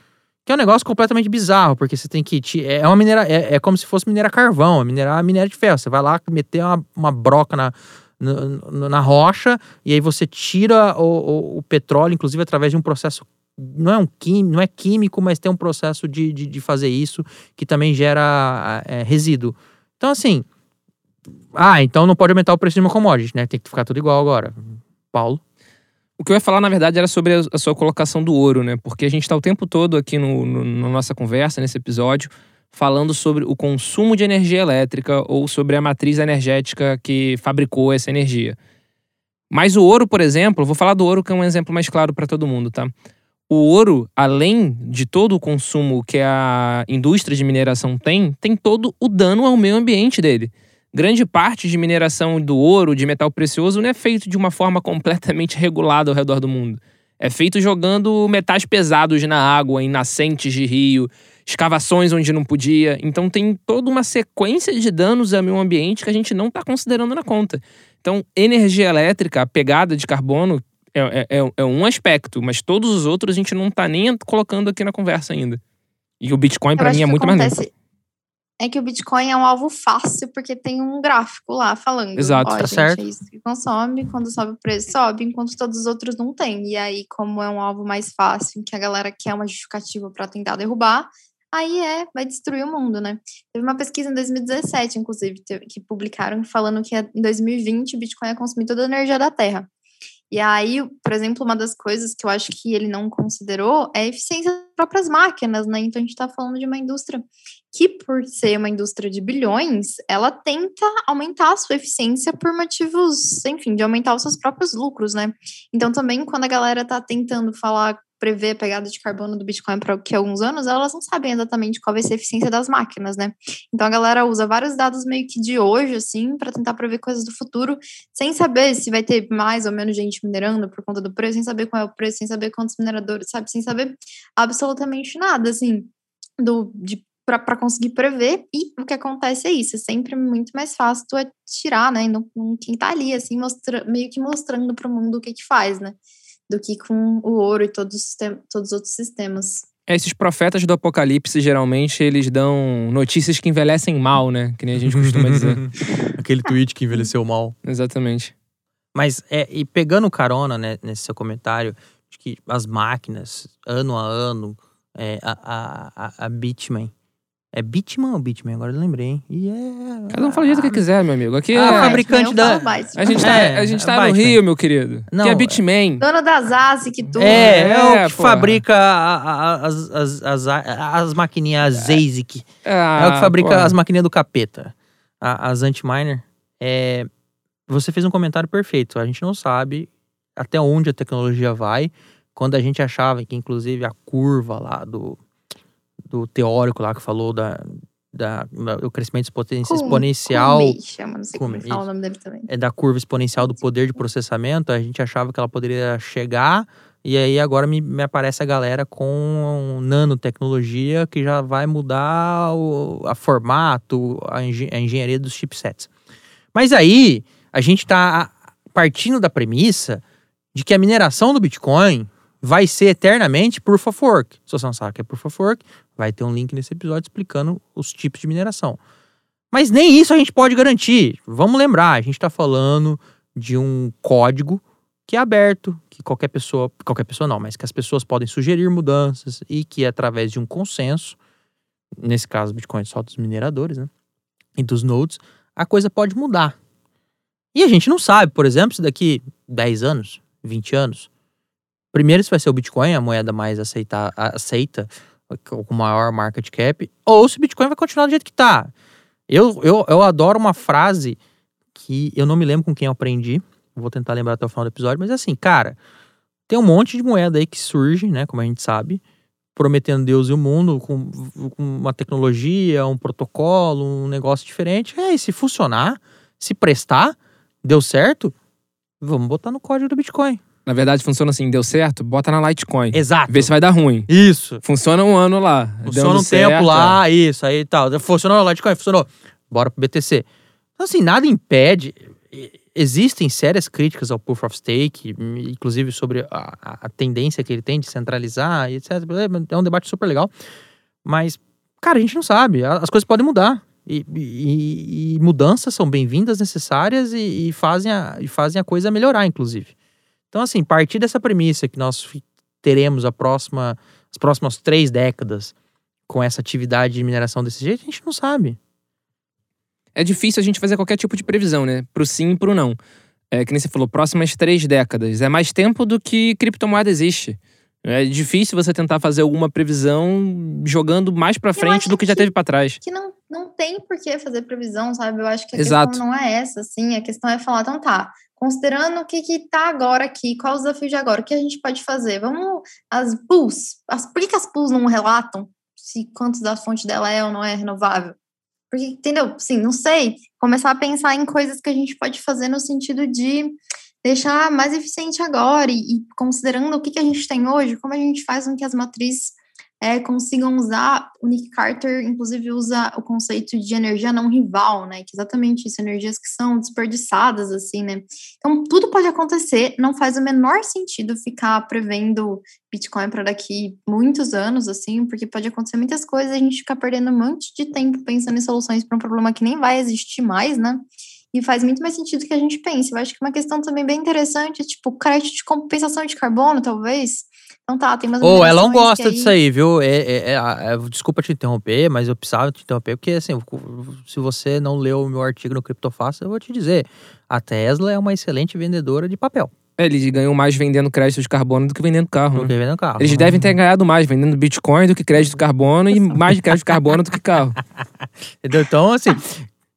Que é um negócio completamente bizarro, porque você tem que. É, uma minera, é, é como se fosse minerar carvão, é minerar minério de ferro. Você vai lá meter uma, uma broca na, na, rocha e aí você tira o, o, o, petróleo, inclusive através de um processo. Não é, um químico, não é químico, mas tem um processo de, de, de fazer isso que também gera é, resíduo. Então, assim. Ah, então não pode aumentar o preço de uma commodity, né? Tem que ficar tudo igual agora. Paulo? O que eu ia falar, na verdade, era sobre a sua colocação do ouro, né? Porque a gente está o tempo todo aqui no, no, na nossa conversa, nesse episódio, falando sobre o consumo de energia elétrica ou sobre a matriz energética que fabricou essa energia. Mas o ouro, por exemplo, vou falar do ouro que é um exemplo mais claro para todo mundo, tá? o ouro, além de todo o consumo que a indústria de mineração tem, tem todo o dano ao meio ambiente dele. Grande parte de mineração do ouro, de metal precioso, não é feito de uma forma completamente regulada ao redor do mundo. É feito jogando metais pesados na água, em nascentes de rio, escavações onde não podia. Então tem toda uma sequência de danos ao meio ambiente que a gente não está considerando na conta. Então, energia elétrica, a pegada de carbono, é, é, é, é, um aspecto, mas todos os outros a gente não tá nem colocando aqui na conversa ainda. E o Bitcoin, para mim, é muito mais É que o Bitcoin é um alvo fácil, porque tem um gráfico lá falando. Exato, Ó, tá gente, certo. É isso que consome, quando sobe o preço, sobe, enquanto todos os outros não tem. E aí, como é um alvo mais fácil, que a galera quer uma justificativa para tentar derrubar, aí é, vai destruir o mundo, né? Teve uma pesquisa em 2017, inclusive, que publicaram falando que em 2020 o Bitcoin ia consumir toda a energia da Terra. E aí, por exemplo, uma das coisas que eu acho que ele não considerou é a eficiência das próprias máquinas, né? Então a gente está falando de uma indústria que, por ser uma indústria de bilhões, ela tenta aumentar a sua eficiência por motivos, enfim, de aumentar os seus próprios lucros, né? Então também quando a galera tá tentando falar prever a pegada de carbono do Bitcoin para que alguns anos, elas não sabem exatamente qual vai ser a eficiência das máquinas, né? Então a galera usa vários dados meio que de hoje, assim, para tentar prever coisas do futuro, sem saber se vai ter mais ou menos gente minerando por conta do preço, sem saber qual é o preço, sem saber quantos mineradores, sabe? Sem saber absolutamente nada, assim, do, de para conseguir prever, e o que acontece é isso, é sempre muito mais fácil tu atirar, né, no, no quem tá ali, assim, mostra, meio que mostrando para o mundo o que que faz, né, do que com o ouro e todos os, todos os outros sistemas. Esses profetas do apocalipse, geralmente, eles dão notícias que envelhecem mal, né? Que nem a gente costuma dizer. Aquele tweet que envelheceu mal. Exatamente. Mas, é, e pegando carona né, nesse seu comentário, de que as máquinas, ano a ano, é, a, a, a, a Bitmain, é Bitman ou Bitman? Agora eu lembrei, hein? E é. Cada um fala do jeito que quiser, meu amigo. Aqui Ah, é. fabricante da- A gente tá, É, a gente tá Batman. no Rio, meu querido. Não, que é Bitman. Dono das ASIC, tudo. É, é, o É, que pô. fabrica a- a- as, as, as, as maquininhas ASIC. Ah, É o que fabrica pô. as maquininhas do capeta. A- as anti-miner. É, você fez um comentário perfeito. A gente não sabe até onde a tecnologia vai. Quando a gente achava que, inclusive, a curva lá do, do teórico lá que falou da, da, do crescimento exponencial. Kumei chama, não sei como Kumei, fala o nome dele também. é da curva exponencial do poder de processamento, a gente achava que ela poderia chegar, e aí agora me, me aparece a galera com nanotecnologia que já vai mudar o a formato, a, engen- a engenharia dos chipsets. Mas aí a gente está partindo da premissa de que a mineração do Bitcoin vai ser eternamente proof of work. Se você não sabe o que é proof of work, vai ter um link nesse episódio explicando os tipos de mineração. Mas nem isso a gente pode garantir. Vamos lembrar, a gente está falando de um código que é aberto, que qualquer pessoa, qualquer pessoa não, mas que as pessoas podem sugerir mudanças e que através de um consenso, nesse caso Bitcoin é só dos mineradores, né? E dos nodes, a coisa pode mudar. E a gente não sabe, por exemplo, se daqui 10 anos, 20 anos, primeiro se vai ser o Bitcoin a moeda mais aceita, aceita com maior market cap, ou se o Bitcoin vai continuar do jeito que tá. Eu, eu, eu adoro uma frase que eu não me lembro com quem eu aprendi. Vou tentar lembrar até o final do episódio, mas assim, cara, tem um monte de moeda aí que surge, né? Como a gente sabe, prometendo Deus e o mundo com, com uma tecnologia, um protocolo, um negócio diferente. É, e se funcionar, se prestar, deu certo, vamos botar no código do Bitcoin. Na verdade, funciona assim: deu certo, bota na Litecoin. Exato. Vê se vai dar ruim. Isso. Funciona um ano lá. Funciona um certo, tempo lá, isso, aí e tal. Funcionou o Litecoin, funcionou. Bora pro BTC. Então, assim, nada impede. Existem sérias críticas ao Proof of Stake, inclusive sobre a, a- tendência que ele tem de centralizar e etc. É um debate super legal. Mas, cara, a gente não sabe. As coisas podem mudar. E, e- e mudanças são bem-vindas, necessárias e, e fazem a, e fazem a coisa melhorar, inclusive. Então, assim, partir dessa premissa que nós teremos a próxima, as próximas três décadas com essa atividade de mineração desse jeito, a gente não sabe. É difícil a gente fazer qualquer tipo de previsão, né? Pro sim e pro não. É que nem você falou, próximas três décadas. É mais tempo do que criptomoeda existe. É difícil você tentar fazer alguma previsão jogando mais pra frente do que já que- teve pra trás. Que não, não tem por que fazer previsão, sabe? Eu acho que a Exato. questão não é essa, assim. A questão é falar, então tá, considerando o que que tá agora aqui, qual o desafio de agora, o que a gente pode fazer? Vamos, as pools, as, por que as pools não relatam se quantos da fonte dela é ou não é renovável? Porque, entendeu? Sim, não sei. Começar a pensar em coisas que a gente pode fazer no sentido de deixar mais eficiente agora e, e considerando o que, que a gente tem hoje, como a gente faz com que as matrizes é, consigam usar. O Nick Carter, inclusive, usa o conceito de energia não rival, né? Que é exatamente isso, energias que são desperdiçadas, assim, né? Então, tudo pode acontecer, não faz o menor sentido ficar prevendo Bitcoin para daqui muitos anos, assim, porque pode acontecer muitas coisas, a gente fica perdendo um monte de tempo pensando em soluções para um problema que nem vai existir mais, né? E faz muito mais sentido que a gente pense. Eu acho que uma questão também bem interessante, tipo, crédito de compensação de carbono, talvez. Então tá, tem umas Ou ela não gosta disso aí, viu? É, é- é- é- desculpa te interromper, mas eu precisava te interromper, porque assim, se você não leu o meu artigo no Criptofácil, eu vou te dizer. A Tesla é uma excelente vendedora de papel. É, eles ganham mais vendendo crédito de carbono do que vendendo carro. do né? que vendendo carro. Eles né? devem ter ganhado mais vendendo Bitcoin do que crédito de carbono e mais de crédito de carbono do que carro. Entendeu? Então, assim,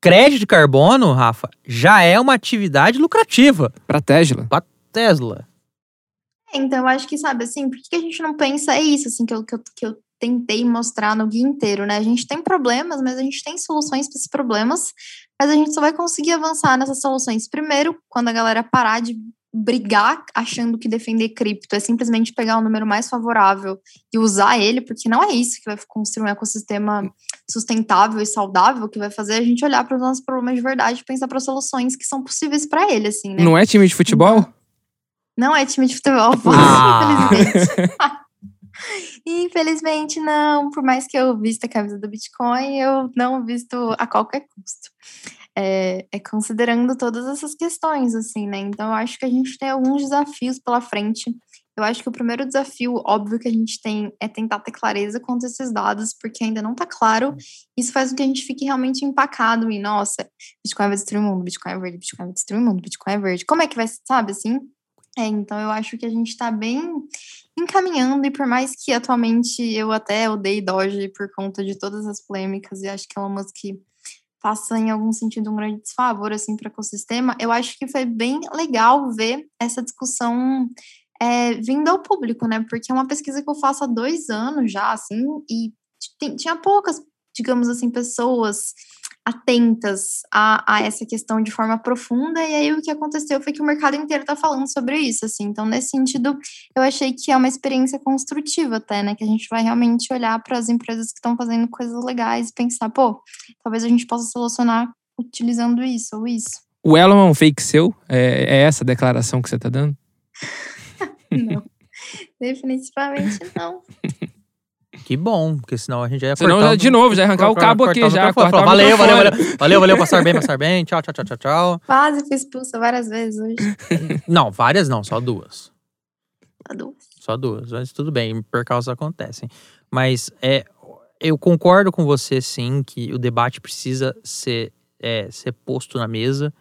crédito de carbono, Rafa, já é uma atividade lucrativa. Pra Tesla. Tesla. Então, eu acho que, sabe, assim, por que a gente não pensa? É isso, assim, que eu, que eu, que eu tentei mostrar no guia inteiro, né? A gente tem problemas, mas a gente tem soluções para esses problemas, mas a gente só vai conseguir avançar nessas soluções. Primeiro, quando a galera parar de brigar achando que defender cripto é simplesmente pegar o número mais favorável e usar ele, porque não é isso que vai construir um ecossistema sustentável e saudável, que vai fazer a gente olhar para os nossos problemas de verdade e pensar para soluções que são possíveis para ele, assim, né? Não é time de futebol? Não é time de futebol, Ah. infelizmente. Infelizmente, não. Por mais que eu vista a camisa do Bitcoin, eu não visto a qualquer custo. É, é considerando todas essas questões, assim, né? Então, eu acho que a gente tem alguns desafios pela frente. Eu acho que o primeiro desafio, óbvio, que a gente tem é tentar ter clareza quanto a esses dados, porque ainda não está claro. Isso faz com que a gente fique realmente empacado em, nossa, Bitcoin vai destruir o mundo, Bitcoin é verde, Bitcoin vai destruir o mundo, Bitcoin é verde. Como é que vai, sabe, assim? É, então eu acho que a gente está bem encaminhando, e por mais que atualmente eu até odeie Doge por conta de todas as polêmicas, e acho que Elon Musk faça em algum sentido um grande desfavor assim para o ecossistema, eu acho que foi bem legal ver essa discussão é, vindo ao público, né? Porque é uma pesquisa que eu faço há dois anos já, assim, e tinha poucas, digamos assim, pessoas atentas a, a essa questão de forma profunda, e aí o que aconteceu foi que o mercado inteiro está falando sobre isso, assim, então nesse sentido eu achei que é uma experiência construtiva até, né, que a gente vai realmente olhar para as empresas que estão fazendo coisas legais e pensar, pô, talvez a gente possa solucionar utilizando isso ou isso. O Elon é um fake seu? É, é essa a declaração que você tá dando? Não. Definitivamente não. Que bom, porque senão a gente já ia Senão, cortar de novo, já ia arrancar o cabo aqui, já, o Valeu, valeu, valeu, valeu, valeu, passar bem, passar bem. Tchau, tchau, tchau, tchau, tchau. Quase fui expulsa várias vezes hoje. Não, várias não, só duas. Tá duas. Só duas, mas tudo bem, percalços acontecem. Mas é, eu concordo com você, sim, que o debate precisa ser, é, ser posto na mesa.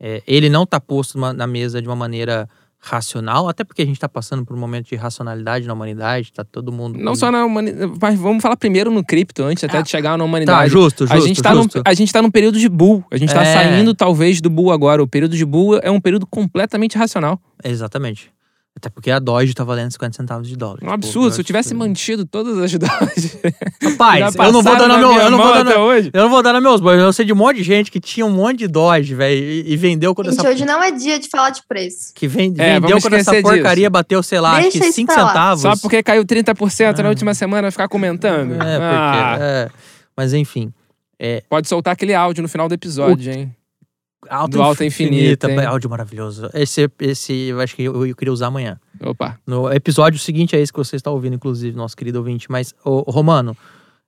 É, ele não está posto na mesa de uma maneira racional, até porque a gente está passando por um momento de racionalidade na humanidade, tá todo mundo... Não só na humanidade, mas vamos falar primeiro no cripto, antes até Ah, de chegar na Tá, humanidade. justo, justo, a, gente tá justo. num, a gente tá num período de bull. A gente tá É. saindo, talvez, do bull agora. O período de bull é um período completamente racional. Exatamente. Até porque a Doge tá valendo 50 centavos de dólar. Um Tipo, absurdo. Se eu acho tivesse que- mantido todas as doses. Rapaz, eu não vou dar na meu. minha Eu não vou dar até hoje. Eu não vou dar nos meus bois. Eu sei de um monte de gente que tinha um monte de Doge, velho, e, e vendeu quando Gente, essa. hoje não é dia de falar de preço. Que vem- É, vendeu quando essa porcaria disso. bateu, sei lá, acho Deixa que isso 5 pra lá. centavos. Só porque caiu 30% na última semana, ficar comentando. É, porque. Ah, é. Mas enfim. Pode soltar aquele áudio no final do episódio, hein? Alto Infinito, hein? Áudio maravilhoso. Esse, esse eu acho que eu, eu queria usar amanhã. Opa. No episódio seguinte é esse que você está ouvindo, inclusive, nosso querido ouvinte. Mas, ô, Romano,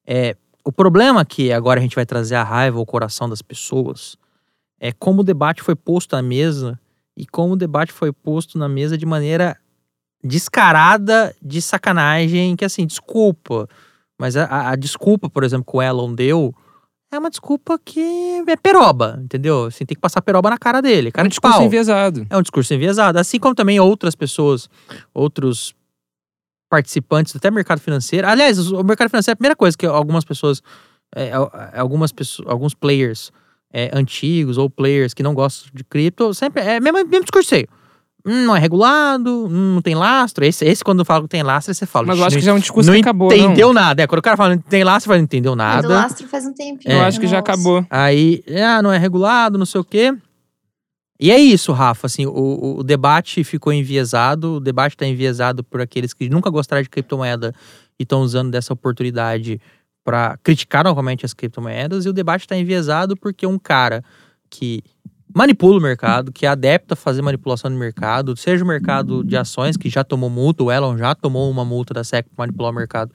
é, o problema que agora a gente vai trazer a raiva ao coração das pessoas é como o debate foi posto à mesa e como o debate foi posto na mesa de maneira descarada de sacanagem, que assim, desculpa. Mas a, a- a desculpa, por exemplo, que o Elon deu é uma desculpa que é peroba, entendeu? Assim, tem que passar peroba na cara dele. É Cara um de discurso pau. enviesado. É um discurso enviesado. Assim como também outras pessoas, outros participantes, até mercado financeiro. Aliás, o mercado financeiro é a primeira coisa que algumas pessoas, é, é, algumas pessoas, alguns players é, antigos ou players que não gostam de cripto, sempre é mesmo, mesmo discurso aí. Hum, não é regulado, hum, não tem lastro. Esse, esse quando fala que tem lastro, você fala. Mas eu acho que "Não já é um discurso não que acabou, entendeu não. nada. É, quando o cara fala não tem lastro, fala não entendeu Mas nada. o lastro faz um tempinho. Eu É. acho que já acabou. Aí, ah, não é regulado, não sei o quê. E é isso, Rafa, assim, o, o- o debate ficou enviesado, o debate está enviesado por aqueles que nunca gostaram de criptomoeda e estão usando dessa oportunidade para criticar novamente as criptomoedas, e o debate está enviesado porque um cara que manipula o mercado, que é adepto a fazer manipulação no mercado, seja o mercado de ações, que já tomou multa, o Elon já tomou uma multa da SEC para manipular o mercado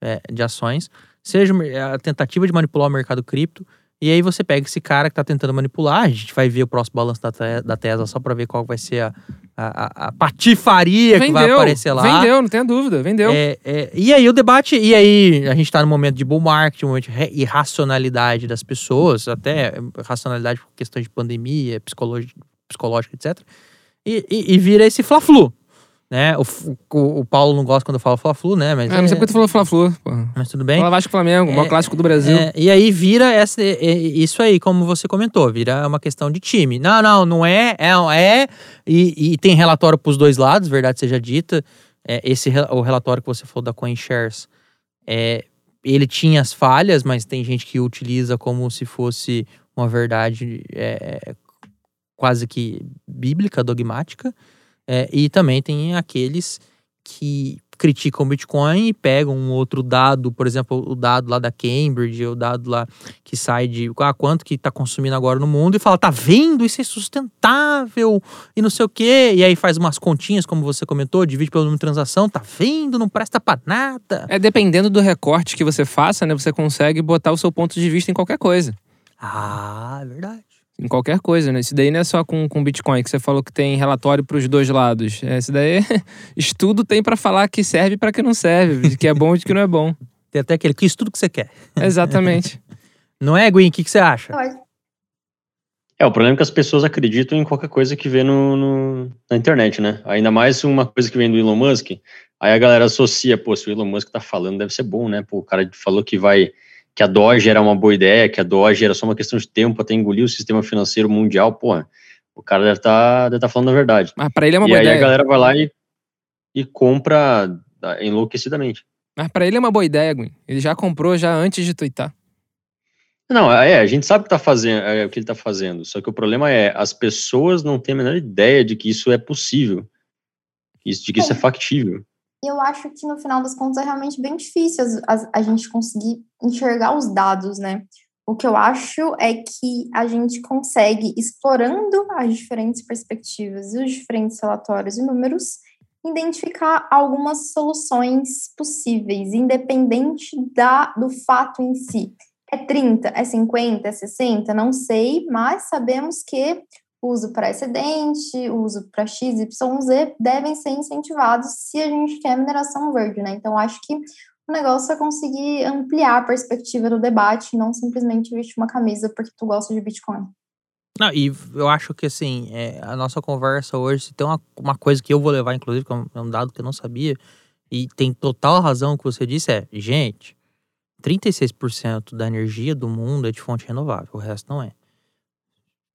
é, de ações, seja a tentativa de manipular o mercado cripto, e aí você pega esse cara que tá tentando manipular, a gente vai ver o próximo balanço da, Te- da Tesla só para ver qual vai ser a, a, a- patifaria que vai Vendeu. aparecer lá. Vendeu, não tenha dúvida. Vendeu. É, é, e aí o debate, e aí a gente tá no momento de bull market, um momento de irracionalidade das pessoas, até racionalidade por questões de pandemia, psicologi- psicológica, etc. e, e, e vira esse Fla-Flu. Né? O, o, o, Paulo não gosta quando eu falo Fla-Flu, né? Mas, é, mas depois tu falou Fla-Flu, Mas tudo bem. Fala Vasco Flamengo, o maior clássico do Brasil. É, e aí vira essa, isso aí, como você comentou, vira uma questão de time. Não, não, não é, é, é e, e tem relatório pros dois lados, verdade seja dita. É, esse, o relatório que você falou da CoinShares, é, ele tinha as falhas, mas tem gente que utiliza como se fosse uma verdade é, quase que bíblica, dogmática. É, e também tem aqueles que criticam o Bitcoin e pegam um outro dado, por exemplo, o dado lá da Cambridge, o dado lá que sai de ah, quanto que está consumindo agora no mundo e fala, tá vendo? Isso é sustentável e não sei o quê. E aí faz umas continhas, como você comentou, divide pelo número de transação, tá vendo? Não presta para nada. É dependendo do recorte que você faça, né? Você consegue botar o seu ponto de vista em qualquer coisa. Ah, é verdade em qualquer coisa, né? Isso daí não é só com, com Bitcoin, que você falou que tem relatório para os dois lados. É, isso daí, estudo tem para falar que serve para que não serve, de que é bom e de que não é bom. Tem até aquele que estudo que você quer. Exatamente. não é, Gwen? O que, que você acha? É, o problema é que as pessoas acreditam em qualquer coisa que vê no, no, na internet, né? Ainda mais uma coisa que vem do Elon Musk, aí a galera associa, pô, se o Elon Musk tá falando, deve ser bom, né? Pô, o cara falou que vai que a Doge era uma boa ideia, que a Doge era só uma questão de tempo até engolir o sistema financeiro mundial, porra, o cara deve estar tá, tá falando a verdade. Mas para ele é uma e boa ideia. E aí a galera vai lá e, e compra enlouquecidamente. Mas para ele é uma boa ideia, Gwen. Ele já comprou já antes de twittar. Não, é, a gente sabe o que, tá fazendo, é, o que ele está fazendo, só que o problema é, as pessoas não têm a menor ideia de que isso é possível, de que isso é factível. Eu acho que no final das contas é realmente bem difícil a, a, a gente conseguir enxergar os dados, né? O que eu acho é que a gente consegue, explorando as diferentes perspectivas e os diferentes relatórios e números, identificar algumas soluções possíveis, independente da, do fato em si. É 30, é 50, é 60, não sei, mas sabemos que uso para excedente, uso para X, Y, Z, devem ser incentivados se a gente quer mineração verde, né? Então, acho que o negócio é conseguir ampliar a perspectiva do debate, não simplesmente vestir uma camisa porque tu gosta de Bitcoin. Não, e eu acho que assim, é, a nossa conversa hoje, se tem uma, uma coisa que eu vou levar, inclusive, que é um dado que eu não sabia, e tem total razão o que você disse, é, gente, 36% da energia do mundo é de fonte renovável, o resto não é.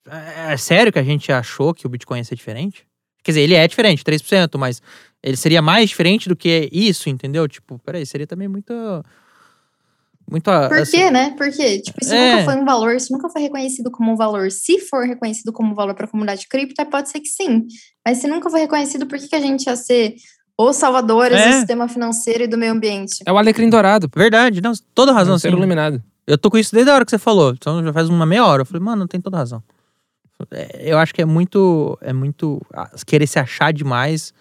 É, é sério que a gente achou que o Bitcoin ia ser diferente? Quer dizer, ele é diferente, 3%, mas ele seria mais diferente do que isso, entendeu? Tipo, peraí, seria também muito. Muito. Por assim, quê, né? Por quê? Tipo, isso é... nunca foi um valor, isso nunca foi reconhecido como um valor. Se for reconhecido como um valor para a comunidade cripto, pode ser que sim. Mas se nunca foi reconhecido, por que, que a gente ia ser os salvadores é. do sistema financeiro e do meio ambiente? É o alecrim dourado. Verdade, não, toda razão. É ser iluminado. Eu tô com isso desde a hora que você falou. Então já faz uma meia hora. Eu falei, mano, tem toda razão. É, eu acho que é muito. É muito. Querer se achar demais.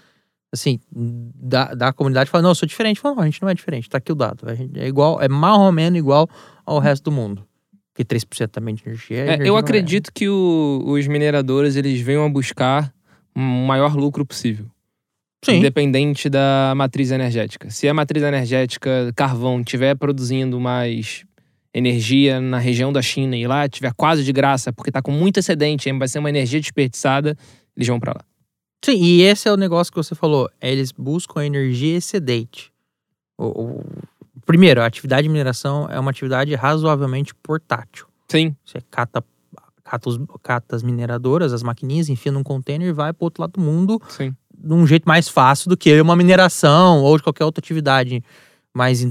Assim, da, da comunidade falar, não, eu sou diferente. Fala, não, a gente não é diferente, tá aqui o dado. A gente é igual, é mais ou menos igual ao resto do mundo. Porque 3% também de energia. É, energia eu é. acredito é. que o, os mineradores eles venham a buscar um maior lucro possível. Sim. Independente da matriz energética. Se a matriz energética carvão estiver produzindo mais energia na região da China e lá tiver quase de graça, porque tá com muito excedente, vai ser uma energia desperdiçada, eles vão para lá. Sim, e esse é o negócio que você falou. Eles buscam energia excedente. O, o, primeiro, a atividade de mineração é uma atividade razoavelmente portátil. Sim. Você cata, cata, os, cata as mineradoras, as maquininhas, enfia num container e vai pro outro lado do mundo Sim. de um jeito mais fácil do que uma mineração ou de qualquer outra atividade mais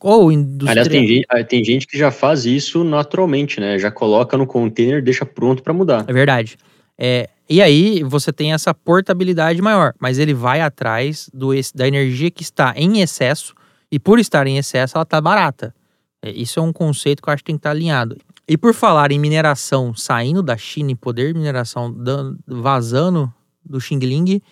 ou industrial. Aliás, tem gente, ah, tem gente que já faz isso naturalmente, né? Já coloca no container, deixa pronto para mudar. É verdade. É, e aí você tem essa portabilidade maior, mas ele vai atrás do, da energia que está em excesso e por estar em excesso ela está barata. É, isso é um conceito que eu acho que tem que estar tá alinhado. E por falar em mineração saindo da China e poder de mineração dando, vazando do Xing Ling,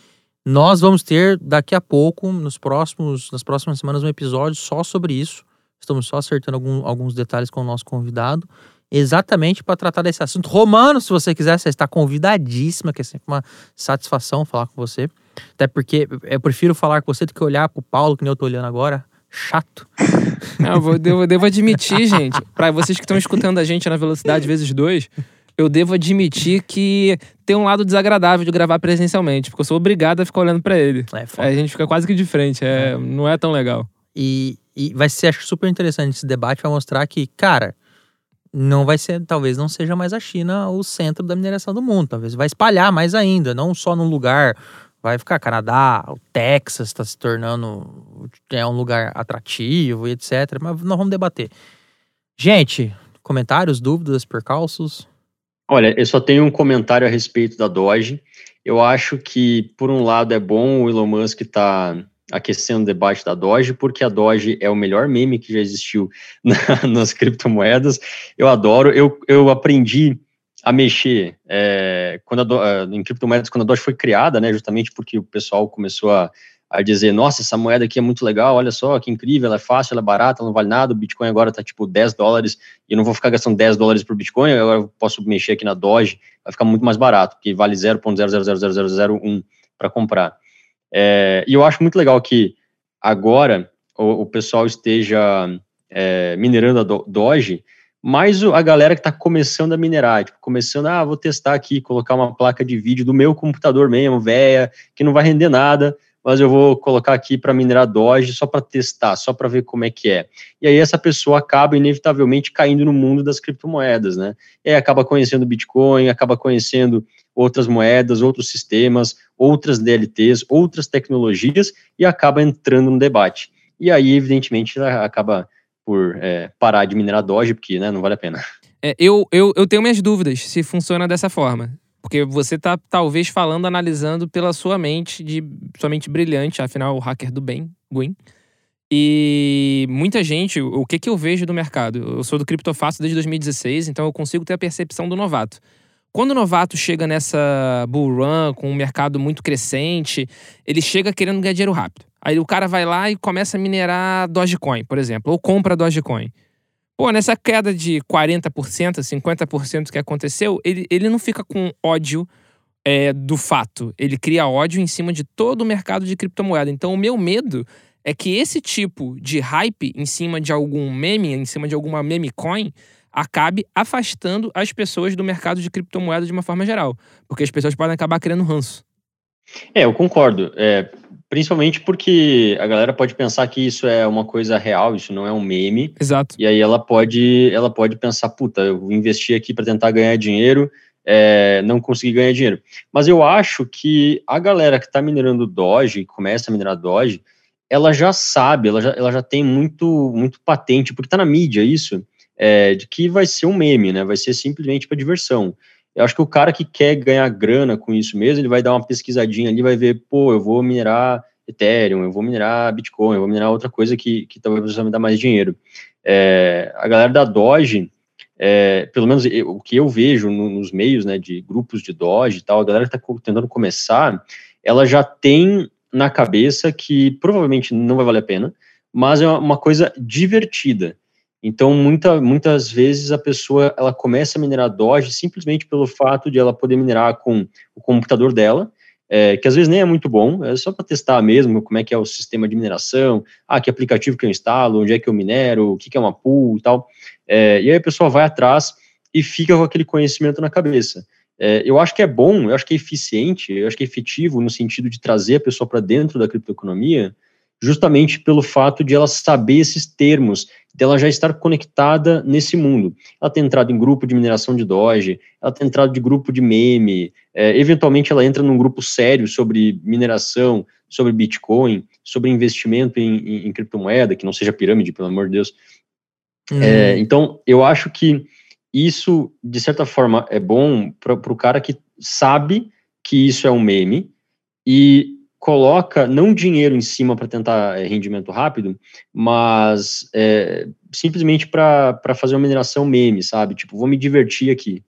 nós vamos ter daqui a pouco, nos próximos, nas próximas semanas, um episódio só sobre isso. Estamos só acertando algum, alguns detalhes com o nosso convidado, exatamente para tratar desse assunto. Romano, se você quiser, você está convidadíssima, que é sempre uma satisfação falar com você. Até porque eu prefiro falar com você do que olhar para o Paulo, que nem eu estou olhando agora. Chato. Não, eu, vou, devo, devo admitir, gente, para vocês que estão escutando a gente na velocidade vezes dois, eu devo admitir que tem um lado desagradável de gravar presencialmente, porque eu sou obrigado a ficar olhando para ele. É, foda. Aí a gente fica quase que de frente, é, não é tão legal. E, e vai ser, acho, super interessante esse debate, vai mostrar que, cara, não vai ser, talvez não seja mais a China o centro da mineração do mundo. Talvez vai espalhar mais ainda, não só num lugar. Vai ficar Canadá, o Texas está se tornando é um lugar atrativo e etc. Mas nós vamos debater. Gente, comentários, dúvidas, percalços? Olha, eu só tenho um comentário a respeito da Doge. Eu acho que, por um lado, é bom o Elon Musk estar tá aquecendo o debate da Doge, porque a Doge é o melhor meme que já existiu na, nas criptomoedas. Eu adoro, eu, eu aprendi a mexer é, quando a Do, em criptomoedas quando a Doge foi criada, né, justamente porque o pessoal começou a, a dizer, nossa, essa moeda aqui é muito legal, olha só, que incrível, ela é fácil, ela é barata, ela não vale nada, o Bitcoin agora tá tipo 10 dólares, e eu não vou ficar gastando 10 dólares por Bitcoin, agora eu posso mexer aqui na Doge, vai ficar muito mais barato, porque vale 0.000001 para comprar. É, e eu acho muito legal que agora o, o pessoal esteja é, minerando a do, Doge, mas a galera que está começando a minerar, tipo, começando, ah, vou testar aqui, colocar uma placa de vídeo do meu computador mesmo, velha, que não vai render nada, mas eu vou colocar aqui para minerar Doge só para testar, só para ver como é que é. E aí essa pessoa acaba inevitavelmente caindo no mundo das criptomoedas, né? E aí acaba conhecendo Bitcoin, acaba conhecendo outras moedas, outros sistemas, outras DLTs, outras tecnologias e acaba entrando no debate. E aí, evidentemente, ela acaba por é, parar de minerar Doge, porque né, não vale a pena. É, eu, eu, eu tenho minhas dúvidas se funciona dessa forma. Porque você está talvez falando, analisando pela sua mente, de sua mente brilhante, afinal, o hacker do bem, Gwyn. E muita gente, o que, que eu vejo do mercado? Eu sou do Criptofácil desde 2016, então eu consigo ter a percepção do novato. Quando o novato chega nessa bull run, com um mercado muito crescente, ele chega querendo ganhar dinheiro rápido. Aí o cara vai lá e começa a minerar Dogecoin, por exemplo, ou compra Dogecoin. Pô, nessa queda de 40%, 50% que aconteceu, ele, ele não fica com ódio é, do fato. Ele cria ódio em cima de todo o mercado de criptomoeda. Então, o meu medo é que esse tipo de hype em cima de algum meme, em cima de alguma meme coin, acabe afastando as pessoas do mercado de criptomoedas de uma forma geral. Porque as pessoas podem acabar criando ranço. É, eu concordo. É, principalmente porque a galera pode pensar que isso é uma coisa real, isso não é um meme. Exato. E aí ela pode, ela pode pensar, puta, eu vou investir aqui para tentar ganhar dinheiro, é, não consegui ganhar dinheiro. Mas eu acho que a galera que está minerando Doge, começa a minerar Doge, ela já sabe, ela já, ela já tem muito, muito patente, porque está na mídia isso, é, de que vai ser um meme, né? Vai ser simplesmente para diversão. Eu acho que o cara que quer ganhar grana com isso mesmo, ele vai dar uma pesquisadinha ali, vai ver, pô, eu vou minerar Ethereum, eu vou minerar Bitcoin, eu vou minerar outra coisa que, que talvez vai me dar mais dinheiro. É, a galera da Doge, é, pelo menos eu, o que eu vejo no, nos meios né, de grupos de Doge e tal, a galera que está tentando começar, ela já tem na cabeça que provavelmente não vai valer a pena, mas é uma coisa divertida. Então, muita, muitas vezes a pessoa ela começa a minerar Doge simplesmente pelo fato de ela poder minerar com o computador dela, é, que às vezes nem é muito bom, é só para testar mesmo como é que é o sistema de mineração, ah, que aplicativo que eu instalo, onde é que eu minero, o que, que é uma pool e tal. É, e aí a pessoa vai atrás e fica com aquele conhecimento na cabeça. É, eu acho que é bom, eu acho que é eficiente, eu acho que é efetivo no sentido de trazer a pessoa para dentro da criptoeconomia, justamente pelo fato de ela saber esses termos, dela já estar conectada nesse mundo. Ela tem entrado em grupo de mineração de Doge, ela tem entrado de grupo de meme, é, eventualmente ela entra num grupo sério sobre mineração, sobre Bitcoin, sobre investimento em, em, em criptomoeda, que não seja pirâmide, pelo amor de Deus. Uhum. É, então, eu acho que isso, de certa forma, é bom para o cara que sabe que isso é um meme e coloca não dinheiro em cima para tentar é, rendimento rápido, mas é, simplesmente para fazer uma mineração meme, sabe? Tipo, vou me divertir aqui.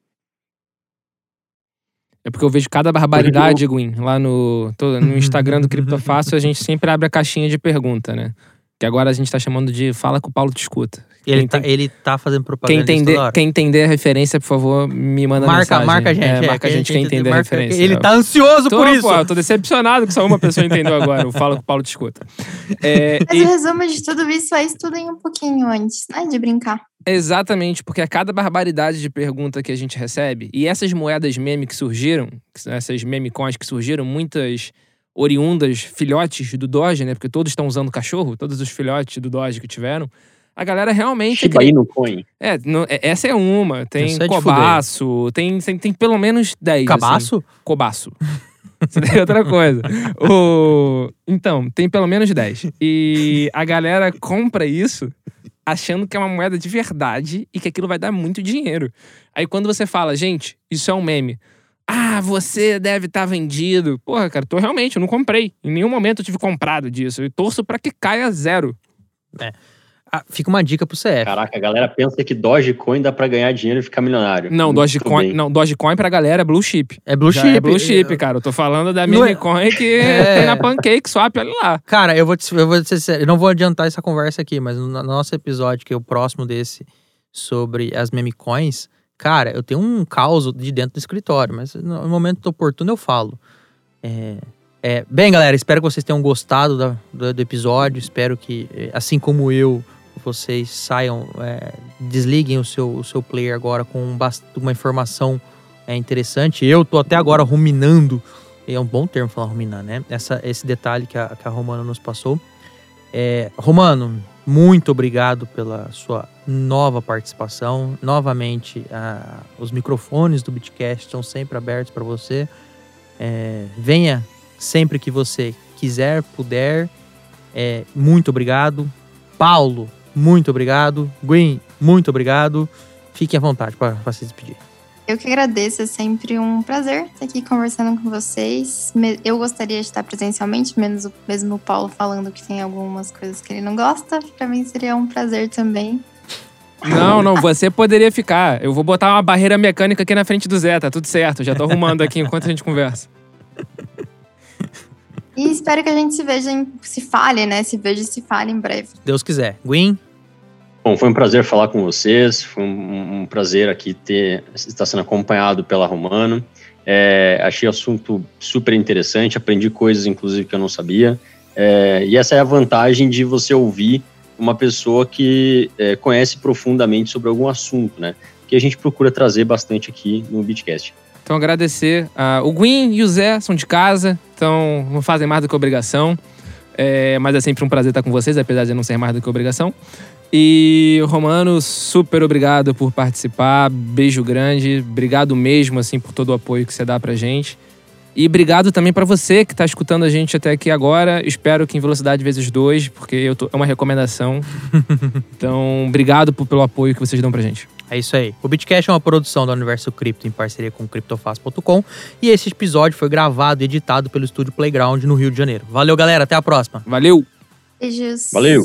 É porque eu vejo cada barbaridade, Gwyn, lá no, no Instagram do Criptofácil, a gente sempre abre a caixinha de pergunta, né? Que agora a gente tá chamando de Fala que o Paulo te escuta. Ele, Quem tá, tem- ele tá fazendo Quem propaganda disso entender, quem entender a referência, por favor, me manda marca, mensagem. marca a gente. É, é, marca a gente quem entender a referência. Ele tá ansioso Tô, por isso. pô, eu tô decepcionado que só uma pessoa entendeu agora. O Fala que o Paulo te escuta. É, Mas e- o resumo de tudo isso é estudem um pouquinho antes, né? De brincar. Exatamente, porque a cada barbaridade de pergunta que a gente recebe, e essas moedas meme que surgiram, essas meme coins que surgiram, muitas oriundas, filhotes do Doge, né? Porque todos estão usando cachorro, todos os filhotes do Doge que tiveram. A galera realmente. Shiba Inu Coin. É, não- é- essa é uma. Tem é cobaço, tem, tem, tem pelo menos 10. assim. Cabaço? Cobaço. Isso daí é outra coisa. O... Então, tem pelo menos 10. E a galera compra isso achando que é uma moeda de verdade e que aquilo vai dar muito dinheiro. Aí quando você fala, gente, isso é um meme. Ah, você deve estar vendido. Porra, cara, tô realmente, eu não comprei. Em nenhum momento eu tive comprado disso. Eu torço pra que caia zero. Ah, fica uma dica pro CF. Caraca, a galera pensa que Dogecoin dá pra ganhar dinheiro e ficar milionário. Não, Muito Dogecoin, bem. não, Dogecoin pra galera é blue chip. É blue Já chip. É blue chip, cara. Eu tô falando da Não é- meme coin que É. tem na Pancake Swap, olha lá. Cara, eu vou, te, eu vou ser sério, eu não vou adiantar essa conversa aqui, mas no nosso episódio, que é o próximo desse, sobre as meme coins, cara, eu tenho um caos de dentro do escritório, mas no momento oportuno eu falo. É, é, bem, galera, espero que vocês tenham gostado da- do, do episódio, espero que, eh, assim como eu, vocês saiam, é, desliguem o seu, o seu player agora com uma informação é, interessante. Eu tô até agora ruminando é um bom termo falar ruminar, né? Essa, esse detalhe que a, que a Romano nos passou. É, Romano, muito obrigado pela sua nova participação. Novamente, os microfones do Bitcast estão sempre abertos para você. É, venha sempre que você quiser, puder. É, muito obrigado. Paulo, muito obrigado. Gwen, muito obrigado. Fiquem à vontade para se despedir. Eu que agradeço, é sempre um prazer estar aqui conversando com vocês. Eu gostaria de estar presencialmente, menos o, mesmo o Paulo falando que tem algumas coisas que ele não gosta. Para mim seria um prazer também. Não, não, você poderia ficar. Eu vou botar uma barreira mecânica aqui na frente do Zé, tá tudo certo. Já tô arrumando aqui enquanto a gente conversa. E espero que a gente se veja, em, se fale, né? Se veja e se fale em breve. Deus quiser. Gwen, Bom, foi um prazer falar com vocês. Foi um, um prazer aqui ter estar sendo acompanhado pela Romano. É, achei o assunto super interessante. Aprendi coisas, inclusive, que eu não sabia. É, e essa é a vantagem de você ouvir uma pessoa que é, conhece profundamente sobre algum assunto, né? Que a gente procura trazer bastante aqui no Bitcast. Então, agradecer. a- o Gwyn e o Zé são de casa, então não fazem mais do que obrigação. É, mas é sempre um prazer estar com vocês, apesar de não ser mais do que obrigação. E, Romano, super obrigado por participar. Beijo grande. Obrigado mesmo, assim, por todo o apoio que você dá pra gente. E obrigado também pra você que tá escutando a gente até aqui agora. Espero que em velocidade vezes dois, porque eu tô- é uma recomendação. então, obrigado por- pelo apoio que vocês dão pra gente. É isso aí. O Bitcast é uma produção da Universo Cripto em parceria com o criptofast.com e esse episódio foi gravado e editado pelo estúdio Playground no Rio de Janeiro. Valeu, galera. Até a próxima. Valeu! Beijos. Valeu!